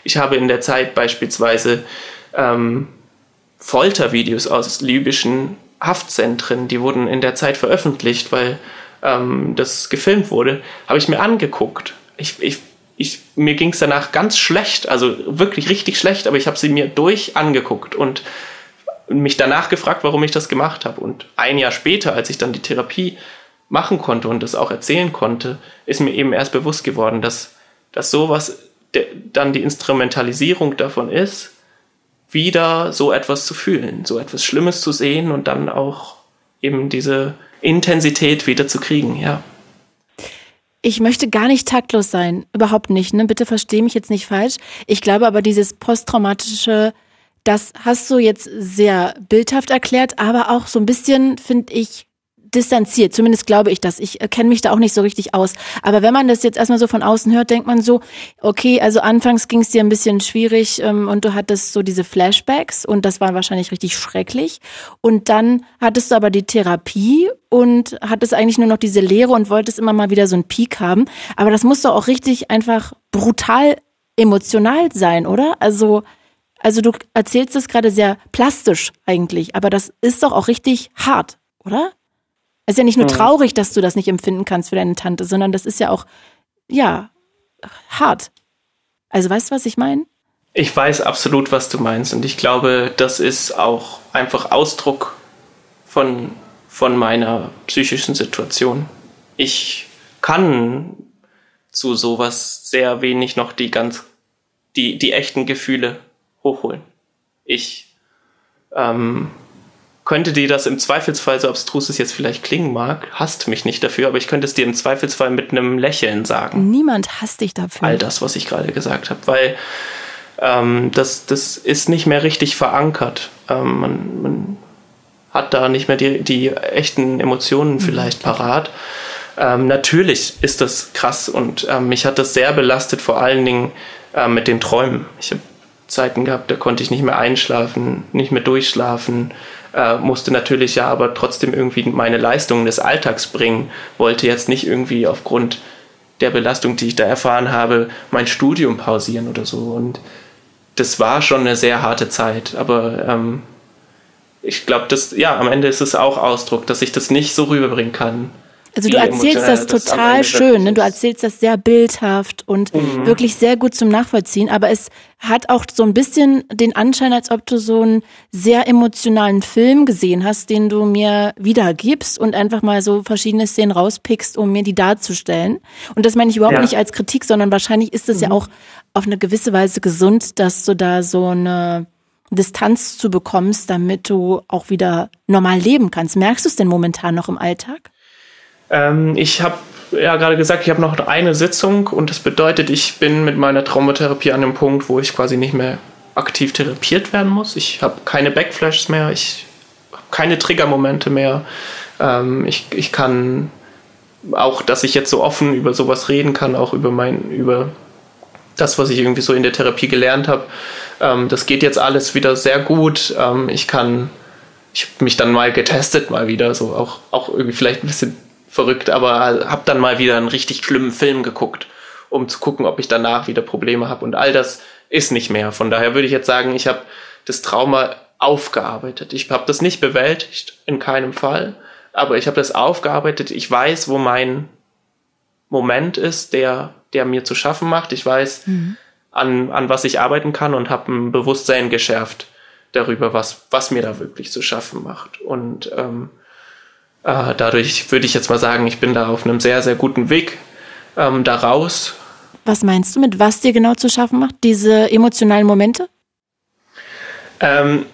Ich habe in der Zeit beispielsweise ähm, Foltervideos aus libyschen Haftzentren, die wurden in der Zeit veröffentlicht, weil ähm, das gefilmt wurde, habe ich mir angeguckt. Ich, ich, ich, mir ging es danach ganz schlecht, also wirklich richtig schlecht, aber ich habe sie mir durch angeguckt und mich danach gefragt, warum ich das gemacht habe. Und ein Jahr später, als ich dann die Therapie machen konnte und das auch erzählen konnte, ist mir eben erst bewusst geworden, dass, dass sowas dann die Instrumentalisierung davon ist, wieder so etwas zu fühlen, so etwas Schlimmes zu sehen und dann auch eben diese Intensität wieder zu kriegen, ja. Ich möchte gar nicht taktlos sein, überhaupt nicht. Ne? Bitte verstehe mich jetzt nicht falsch. Ich glaube aber, dieses posttraumatische das hast du jetzt sehr bildhaft erklärt, aber auch so ein bisschen, finde ich, distanziert. Zumindest glaube ich das. Ich kenne mich da auch nicht so richtig aus. Aber wenn man das jetzt erstmal so von außen hört, denkt man so, okay, also anfangs ging es dir ein bisschen schwierig ähm, und du hattest so diese Flashbacks und das war wahrscheinlich richtig schrecklich. Und dann hattest du aber die Therapie und hattest eigentlich nur noch diese Lehre und wolltest immer mal wieder so einen Peak haben. Aber das muss doch auch richtig einfach brutal emotional sein, oder? Also also du erzählst es gerade sehr plastisch eigentlich, aber das ist doch auch richtig hart, oder? Es ist ja nicht nur traurig, dass du das nicht empfinden kannst für deine Tante, sondern das ist ja auch, ja, hart. Also weißt du, was ich meine? Ich weiß absolut, was du meinst und ich glaube, das ist auch einfach Ausdruck von, von meiner psychischen Situation. Ich kann zu sowas sehr wenig noch die ganz, die, die echten Gefühle hochholen. Ich ähm, könnte dir das im Zweifelsfall, so abstrus es jetzt vielleicht klingen mag, hasst mich nicht dafür, aber ich könnte es dir im Zweifelsfall mit einem Lächeln sagen. Niemand hasst dich dafür. All das, was ich gerade gesagt habe, weil ähm, das, das ist nicht mehr richtig verankert. Ähm, man, man hat da nicht mehr die, die echten Emotionen mhm. vielleicht parat. Ähm, natürlich ist das krass und ähm, mich hat das sehr belastet, vor allen Dingen äh, mit den Träumen. Ich habe Zeiten gehabt, da konnte ich nicht mehr einschlafen, nicht mehr durchschlafen, äh, musste natürlich ja aber trotzdem irgendwie meine Leistungen des Alltags bringen, wollte jetzt nicht irgendwie aufgrund der Belastung, die ich da erfahren habe, mein Studium pausieren oder so. Und das war schon eine sehr harte Zeit, aber ähm, ich glaube, dass ja am Ende ist es auch Ausdruck, dass ich das nicht so rüberbringen kann, also du erzählst das total schön, ne? du erzählst das sehr bildhaft und mhm. wirklich sehr gut zum Nachvollziehen, aber es hat auch so ein bisschen den Anschein, als ob du so einen sehr emotionalen Film gesehen hast, den du mir wiedergibst und einfach mal so verschiedene Szenen rauspickst, um mir die darzustellen. Und das meine ich überhaupt ja. nicht als Kritik, sondern wahrscheinlich ist es mhm. ja auch auf eine gewisse Weise gesund, dass du da so eine Distanz zu bekommst, damit du auch wieder normal leben kannst. Merkst du es denn momentan noch im Alltag? Ähm, ich habe ja gerade gesagt, ich habe noch eine Sitzung und das bedeutet, ich bin mit meiner Traumatherapie an dem Punkt, wo ich quasi nicht mehr aktiv therapiert werden muss. Ich habe keine Backflashes mehr, ich habe keine Triggermomente mehr. Ähm, ich, ich kann auch, dass ich jetzt so offen über sowas reden kann, auch über mein, über das, was ich irgendwie so in der Therapie gelernt habe. Ähm, das geht jetzt alles wieder sehr gut. Ähm, ich kann, ich habe mich dann mal getestet, mal wieder, so auch, auch irgendwie vielleicht ein bisschen verrückt, aber habe dann mal wieder einen richtig schlimmen Film geguckt, um zu gucken, ob ich danach wieder Probleme habe. Und all das ist nicht mehr. Von daher würde ich jetzt sagen, ich habe das Trauma aufgearbeitet. Ich habe das nicht bewältigt, in keinem Fall, aber ich habe das aufgearbeitet. Ich weiß, wo mein Moment ist, der, der mir zu schaffen macht. Ich weiß, mhm. an, an was ich arbeiten kann und habe ein Bewusstsein geschärft darüber, was, was mir da wirklich zu schaffen macht. Und ähm, äh, dadurch würde ich jetzt mal sagen, ich bin da auf einem sehr, sehr guten Weg ähm, daraus. Was meinst du mit, was dir genau zu schaffen macht? Diese emotionalen Momente? Ähm,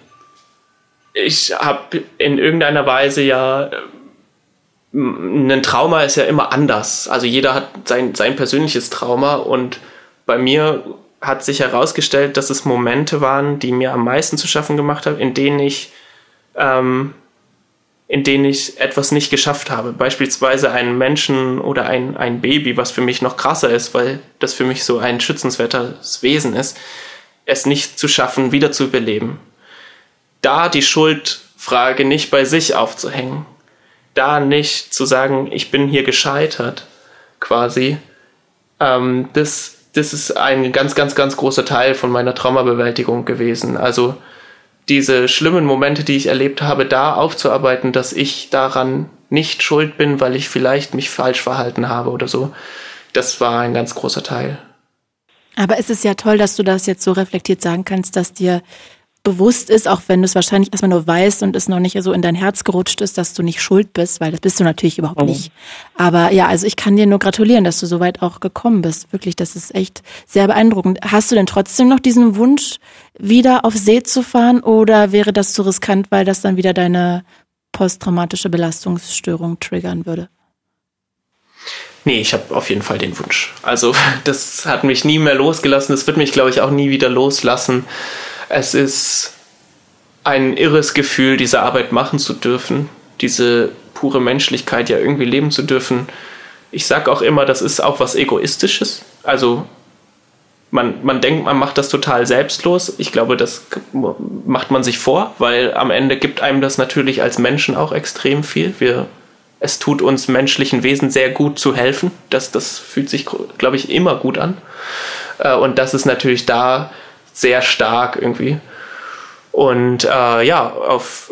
ich habe in irgendeiner Weise ja ein Trauma ist ja immer anders. Also jeder hat sein, sein persönliches Trauma und bei mir hat sich herausgestellt, dass es Momente waren, die mir am meisten zu schaffen gemacht haben, in denen ich, ähm, in denen ich etwas nicht geschafft habe. Beispielsweise einen Menschen oder ein, ein Baby, was für mich noch krasser ist, weil das für mich so ein schützenswertes Wesen ist, es nicht zu schaffen, wieder zu überleben. Da die Schuldfrage nicht bei sich aufzuhängen, da nicht zu sagen, ich bin hier gescheitert, quasi, ähm, das, das ist ein ganz, ganz, ganz großer Teil von meiner Traumabewältigung gewesen. Also diese schlimmen Momente, die ich erlebt habe, da aufzuarbeiten, dass ich daran nicht schuld bin, weil ich vielleicht mich falsch verhalten habe oder so. Das war ein ganz großer Teil. Aber es ist ja toll, dass du das jetzt so reflektiert sagen kannst, dass dir bewusst ist, auch wenn du es wahrscheinlich erstmal nur weißt und es noch nicht so in dein Herz gerutscht ist, dass du nicht schuld bist, weil das bist du natürlich überhaupt mhm. nicht. Aber ja, also ich kann dir nur gratulieren, dass du so weit auch gekommen bist. Wirklich, das ist echt sehr beeindruckend. Hast du denn trotzdem noch diesen Wunsch, wieder auf See zu fahren oder wäre das zu riskant, weil das dann wieder deine posttraumatische Belastungsstörung triggern würde? Nee, ich habe auf jeden Fall den Wunsch. Also das hat mich nie mehr losgelassen. Das wird mich, glaube ich, auch nie wieder loslassen. Es ist ein irres Gefühl, diese Arbeit machen zu dürfen, diese pure Menschlichkeit ja irgendwie leben zu dürfen. Ich sage auch immer, das ist auch was Egoistisches. Also man, man denkt, man macht das total selbstlos. Ich glaube, das macht man sich vor, weil am Ende gibt einem das natürlich als Menschen auch extrem viel. Wir, es tut uns menschlichen Wesen sehr gut zu helfen. Das, das fühlt sich, glaube ich, immer gut an. Äh, und das ist natürlich da sehr stark irgendwie. Und äh, ja, auf,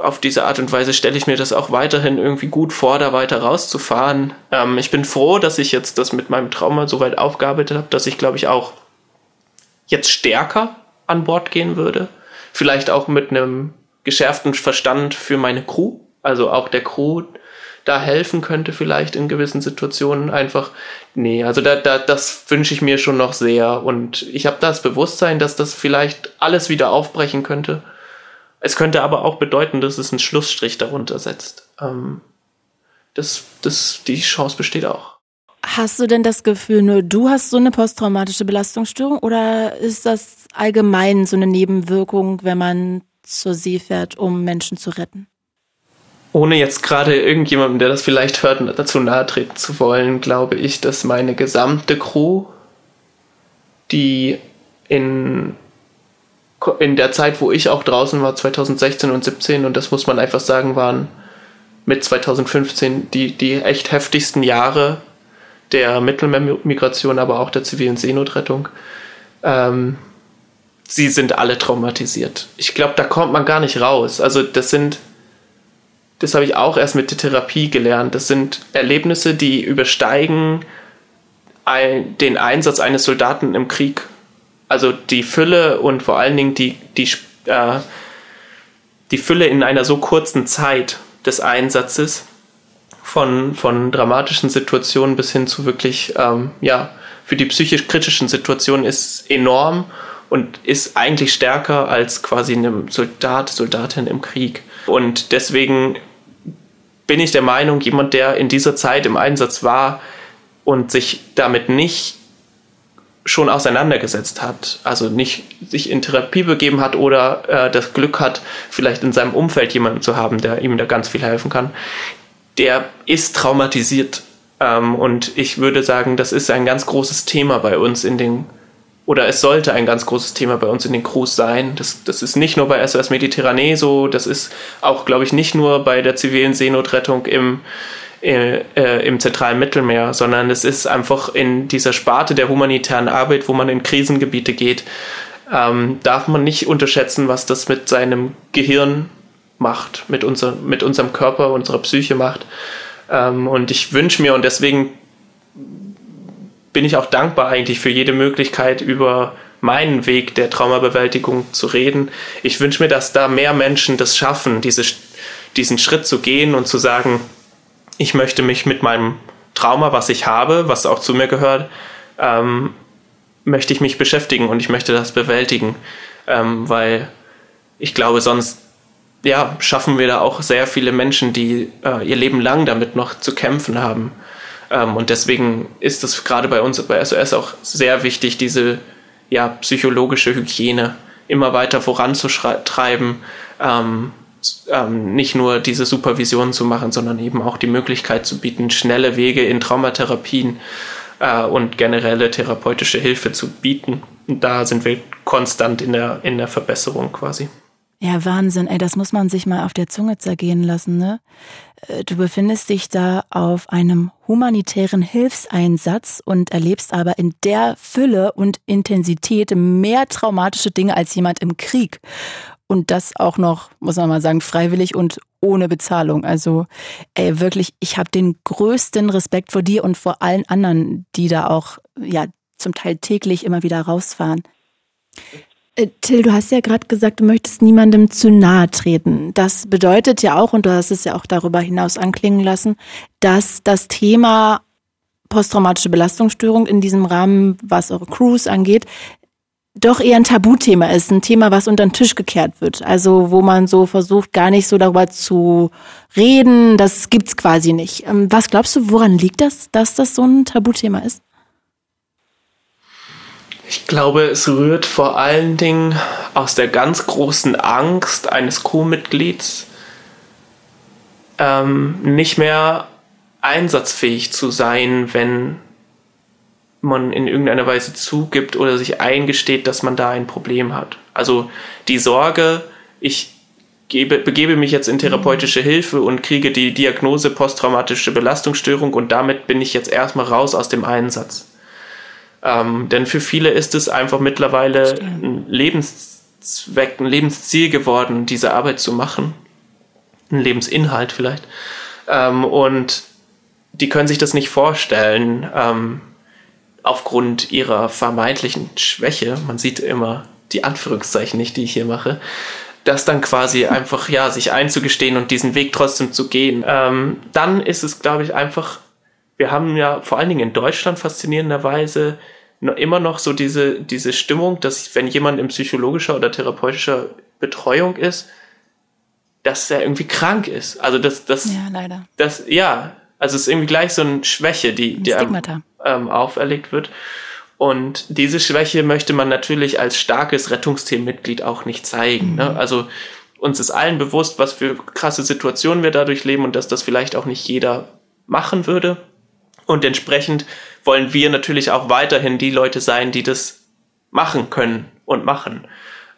auf diese Art und Weise stelle ich mir das auch weiterhin irgendwie gut vor, da weiter rauszufahren. Ähm, ich bin froh, dass ich jetzt das mit meinem Trauma so weit aufgearbeitet habe, dass ich, glaube ich, auch jetzt stärker an Bord gehen würde. Vielleicht auch mit einem geschärften Verstand für meine Crew, also auch der Crew da helfen könnte, vielleicht in gewissen Situationen einfach. Nee, also da, da, das wünsche ich mir schon noch sehr. Und ich habe das Bewusstsein, dass das vielleicht alles wieder aufbrechen könnte. Es könnte aber auch bedeuten, dass es einen Schlussstrich darunter setzt. Ähm, das, das, die Chance besteht auch. Hast du denn das Gefühl, nur du hast so eine posttraumatische Belastungsstörung oder ist das allgemein so eine Nebenwirkung, wenn man zur See fährt, um Menschen zu retten? Ohne jetzt gerade irgendjemandem, der das vielleicht hört, dazu nahe treten zu wollen, glaube ich, dass meine gesamte Crew, die in, in der Zeit, wo ich auch draußen war, 2016 und 17, und das muss man einfach sagen, waren mit 2015 die, die echt heftigsten Jahre der Mittelmeermigration, aber auch der zivilen Seenotrettung. Ähm, sie sind alle traumatisiert. Ich glaube, da kommt man gar nicht raus. Also das sind das habe ich auch erst mit der Therapie gelernt. Das sind Erlebnisse, die übersteigen den Einsatz eines Soldaten im Krieg. Also die Fülle und vor allen Dingen die, die, äh, die Fülle in einer so kurzen Zeit des Einsatzes von, von dramatischen Situationen bis hin zu wirklich, ähm, ja, für die psychisch kritischen Situationen ist enorm und ist eigentlich stärker als quasi einem Soldat, Soldatin im Krieg. Und deswegen bin ich der Meinung, jemand, der in dieser Zeit im Einsatz war und sich damit nicht schon auseinandergesetzt hat, also nicht sich in Therapie begeben hat oder äh, das Glück hat, vielleicht in seinem Umfeld jemanden zu haben, der ihm da ganz viel helfen kann, der ist traumatisiert. Ähm, und ich würde sagen, das ist ein ganz großes Thema bei uns in den, oder es sollte ein ganz großes Thema bei uns in den Crews sein. Das, das ist nicht nur bei SOS Mediterranee so, das ist auch, glaube ich, nicht nur bei der zivilen Seenotrettung im, äh, äh, im zentralen Mittelmeer, sondern es ist einfach in dieser Sparte der humanitären Arbeit, wo man in Krisengebiete geht, ähm, darf man nicht unterschätzen, was das mit seinem Gehirn macht, mit, unser, mit unserem Körper, unserer Psyche macht. Ähm, und ich wünsche mir, und deswegen bin ich auch dankbar eigentlich für jede Möglichkeit, über meinen Weg der Traumabewältigung zu reden. Ich wünsche mir, dass da mehr Menschen das schaffen, diese, diesen Schritt zu gehen und zu sagen, ich möchte mich mit meinem Trauma, was ich habe, was auch zu mir gehört, ähm, möchte ich mich beschäftigen und ich möchte das bewältigen, ähm, weil ich glaube, sonst ja, schaffen wir da auch sehr viele Menschen, die äh, ihr Leben lang damit noch zu kämpfen haben. Ähm, und deswegen ist es gerade bei uns bei SOS auch sehr wichtig, diese ja, psychologische Hygiene immer weiter voranzutreiben, ähm, ähm, nicht nur diese Supervision zu machen, sondern eben auch die Möglichkeit zu bieten, schnelle Wege in Traumatherapien äh, und generelle therapeutische Hilfe zu bieten. Da sind wir konstant in der, in der Verbesserung quasi. Ja, Wahnsinn, ey, das muss man sich mal auf der Zunge zergehen lassen, ne? Äh, du befindest dich da auf einem humanitären Hilfseinsatz und erlebst aber in der Fülle und Intensität mehr traumatische Dinge als jemand im Krieg. Und das auch noch, muss man mal sagen, freiwillig und ohne Bezahlung. Also ey, wirklich, ich habe den größten Respekt vor dir und vor allen anderen, die da auch ja zum Teil täglich immer wieder rausfahren. Äh, Till, du hast ja gerade gesagt, du möchtest niemandem zu nahe treten. Das bedeutet ja auch, und du hast es ja auch darüber hinaus anklingen lassen, dass das Thema posttraumatische Belastungsstörung in diesem Rahmen, was eure Crews angeht, doch eher ein Tabuthema ist, ein Thema, was unter den Tisch gekehrt wird. Also wo man so versucht, gar nicht so darüber zu reden, das gibt's quasi nicht. Ähm, was glaubst du, woran liegt das, dass das so ein Tabuthema ist? Ich glaube, es rührt vor allen Dingen aus der ganz großen Angst eines Co-Mitglieds, ähm, nicht mehr einsatzfähig zu sein, wenn man in irgendeiner Weise zugibt oder sich eingesteht, dass man da ein Problem hat. Also die Sorge, ich gebe, begebe mich jetzt in therapeutische Hilfe und kriege die Diagnose posttraumatische Belastungsstörung und damit bin ich jetzt erstmal raus aus dem Einsatz. Ähm, denn für viele ist es einfach mittlerweile ein Lebenszweck, ein Lebensziel geworden, diese Arbeit zu machen. Ein Lebensinhalt vielleicht. Ähm, und die können sich das nicht vorstellen. Ähm, aufgrund ihrer vermeintlichen Schwäche, man sieht immer die Anführungszeichen nicht, die ich hier mache, das dann quasi einfach, ja, sich einzugestehen und diesen Weg trotzdem zu gehen. Ähm, dann ist es, glaube ich, einfach, wir haben ja vor allen Dingen in Deutschland faszinierenderweise immer noch so diese, diese Stimmung, dass wenn jemand in psychologischer oder therapeutischer Betreuung ist, dass er irgendwie krank ist. Also das, das, ja, leider. Das, ja, also es ist irgendwie gleich so eine Schwäche, die, die einem, ähm, auferlegt wird. Und diese Schwäche möchte man natürlich als starkes Rettungsteammitglied auch nicht zeigen. Ne? Mhm. Ne? Also uns ist allen bewusst, was für krasse Situationen wir dadurch leben und dass das vielleicht auch nicht jeder machen würde. Und entsprechend wollen wir natürlich auch weiterhin die Leute sein, die das machen können und machen.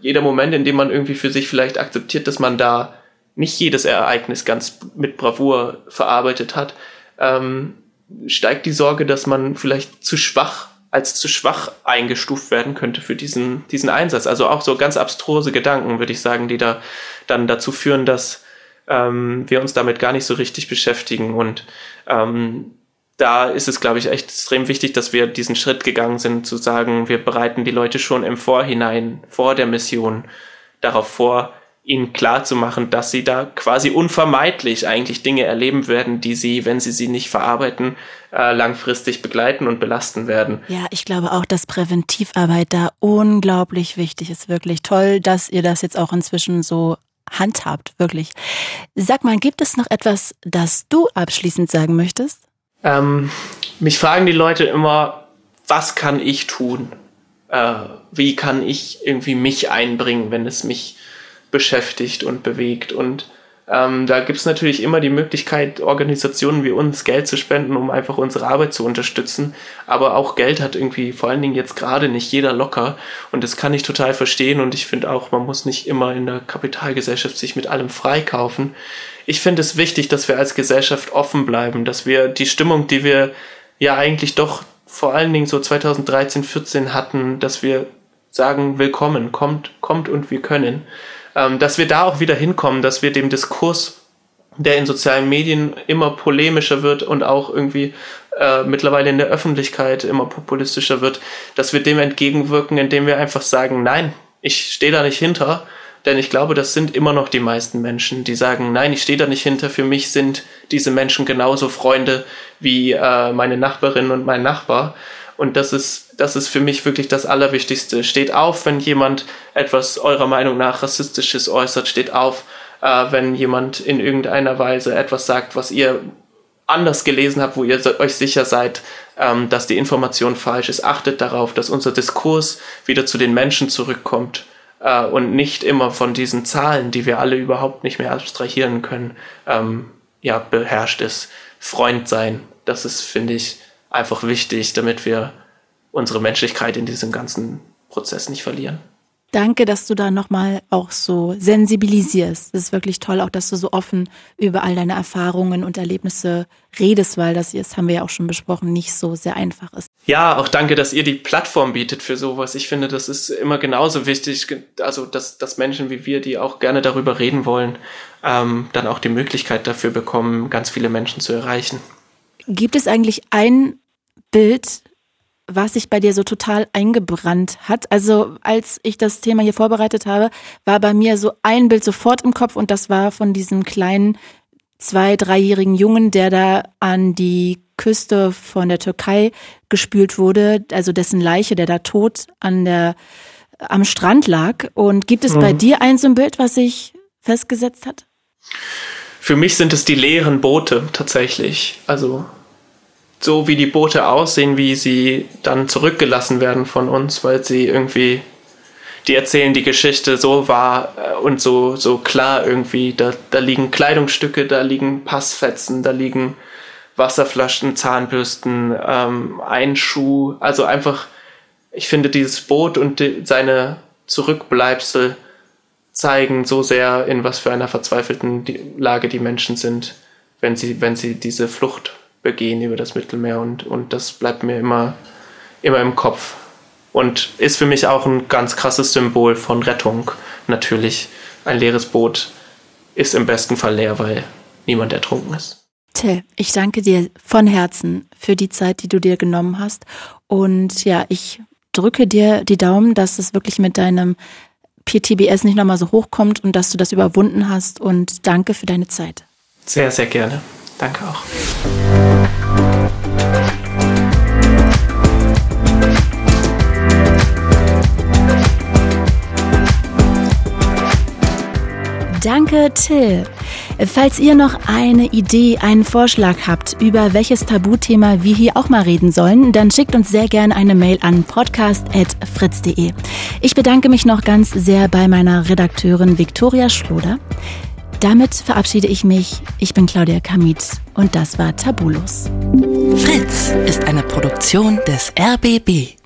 Jeder Moment, in dem man irgendwie für sich vielleicht akzeptiert, dass man da nicht jedes Ereignis ganz mit Bravour verarbeitet hat, ähm, steigt die Sorge, dass man vielleicht zu schwach als zu schwach eingestuft werden könnte für diesen, diesen Einsatz. Also auch so ganz abstruse Gedanken, würde ich sagen, die da dann dazu führen, dass ähm, wir uns damit gar nicht so richtig beschäftigen. Und ähm, da ist es, glaube ich, echt extrem wichtig, dass wir diesen Schritt gegangen sind, zu sagen, wir bereiten die Leute schon im Vorhinein, vor der Mission darauf vor, ihnen klar zu machen, dass sie da quasi unvermeidlich eigentlich Dinge erleben werden, die sie, wenn sie sie nicht verarbeiten, äh, langfristig begleiten und belasten werden. Ja, ich glaube auch, dass Präventivarbeit da unglaublich wichtig ist. Wirklich toll, dass ihr das jetzt auch inzwischen so handhabt, wirklich. Sag mal, gibt es noch etwas, das du abschließend sagen möchtest? Ähm, mich fragen die Leute immer, was kann ich tun? Äh, wie kann ich irgendwie mich einbringen, wenn es mich beschäftigt und bewegt. Und Ähm, da gibt es natürlich immer die Möglichkeit, Organisationen wie uns Geld zu spenden, um einfach unsere Arbeit zu unterstützen. Aber auch Geld hat irgendwie vor allen Dingen jetzt gerade nicht jeder locker. Und das kann ich total verstehen. Und ich finde auch, man muss nicht immer in der Kapitalgesellschaft sich mit allem freikaufen. Ich finde es wichtig, dass wir als Gesellschaft offen bleiben, dass wir die Stimmung, die wir ja eigentlich doch vor allen Dingen so 2013, 14 hatten, dass wir sagen, willkommen, kommt, kommt und wir können. Ähm, dass wir da auch wieder hinkommen, dass wir dem Diskurs, der in sozialen Medien immer polemischer wird und auch irgendwie äh, mittlerweile in der Öffentlichkeit immer populistischer wird, dass wir dem entgegenwirken, indem wir einfach sagen, nein, ich stehe da nicht hinter, denn ich glaube, das sind immer noch die meisten Menschen, die sagen, nein, ich stehe da nicht hinter, für mich sind diese Menschen genauso Freunde wie äh, meine Nachbarin und mein Nachbar. Und das ist, das ist für mich wirklich das Allerwichtigste. Steht auf, wenn jemand etwas eurer Meinung nach rassistisches äußert. Steht auf, äh, wenn jemand in irgendeiner Weise etwas sagt, was ihr anders gelesen habt, wo ihr euch sicher seid, ähm, dass die Information falsch ist. Achtet darauf, dass unser Diskurs wieder zu den Menschen zurückkommt äh, und nicht immer von diesen Zahlen, die wir alle überhaupt nicht mehr abstrahieren können, ähm, ja, beherrscht ist. Freund sein, das ist, finde ich, einfach wichtig, damit wir unsere Menschlichkeit in diesem ganzen Prozess nicht verlieren. Danke, dass du da nochmal auch so sensibilisierst. Es ist wirklich toll, auch dass du so offen über all deine Erfahrungen und Erlebnisse redest, weil das jetzt haben wir ja auch schon besprochen, nicht so sehr einfach ist. Ja, auch danke, dass ihr die Plattform bietet für sowas. Ich finde, das ist immer genauso wichtig, also dass, dass Menschen wie wir, die auch gerne darüber reden wollen, ähm, dann auch die Möglichkeit dafür bekommen, ganz viele Menschen zu erreichen. Gibt es eigentlich ein Bild, was sich bei dir so total eingebrannt hat? Also als ich das Thema hier vorbereitet habe, war bei mir so ein Bild sofort im Kopf und das war von diesem kleinen zwei, dreijährigen Jungen, der da an die Küste von der Türkei gespült wurde, also dessen Leiche, der da tot an der, am Strand lag. Und gibt es mhm. bei dir ein so ein Bild, was sich festgesetzt hat? Für mich sind es die leeren Boote tatsächlich. Also so wie die Boote aussehen, wie sie dann zurückgelassen werden von uns, weil sie irgendwie, die erzählen die Geschichte so wahr äh, und so, so klar irgendwie. Da, da liegen Kleidungsstücke, da liegen Passfetzen, da liegen Wasserflaschen, Zahnbürsten, ähm, ein Schuh. Also einfach, ich finde, dieses Boot und die, seine Zurückbleibsel zeigen so sehr, in was für einer verzweifelten Lage die Menschen sind, wenn sie, wenn sie diese Flucht begehen über das Mittelmeer und, und das bleibt mir immer, immer im Kopf. Und ist für mich auch ein ganz krasses Symbol von Rettung. Natürlich, ein leeres Boot ist im besten Fall leer, weil niemand ertrunken ist. Till, ich danke dir von Herzen für die Zeit, die du dir genommen hast. Und ja, ich drücke dir die Daumen, dass es wirklich mit deinem PTBS nicht nochmal so hochkommt und dass du das überwunden hast. Und danke für deine Zeit. Sehr, sehr gerne. Danke auch. Danke, Till. Falls ihr noch eine Idee, einen Vorschlag habt, über welches Tabuthema wir hier auch mal reden sollen, dann schickt uns sehr gerne eine Mail an podcast.fritz.de. Ich bedanke mich noch ganz sehr bei meiner Redakteurin Viktoria Schloder. Damit verabschiede ich mich. Ich bin Claudia Kamit und das war Tabulos. Fritz ist eine Produktion des RBB.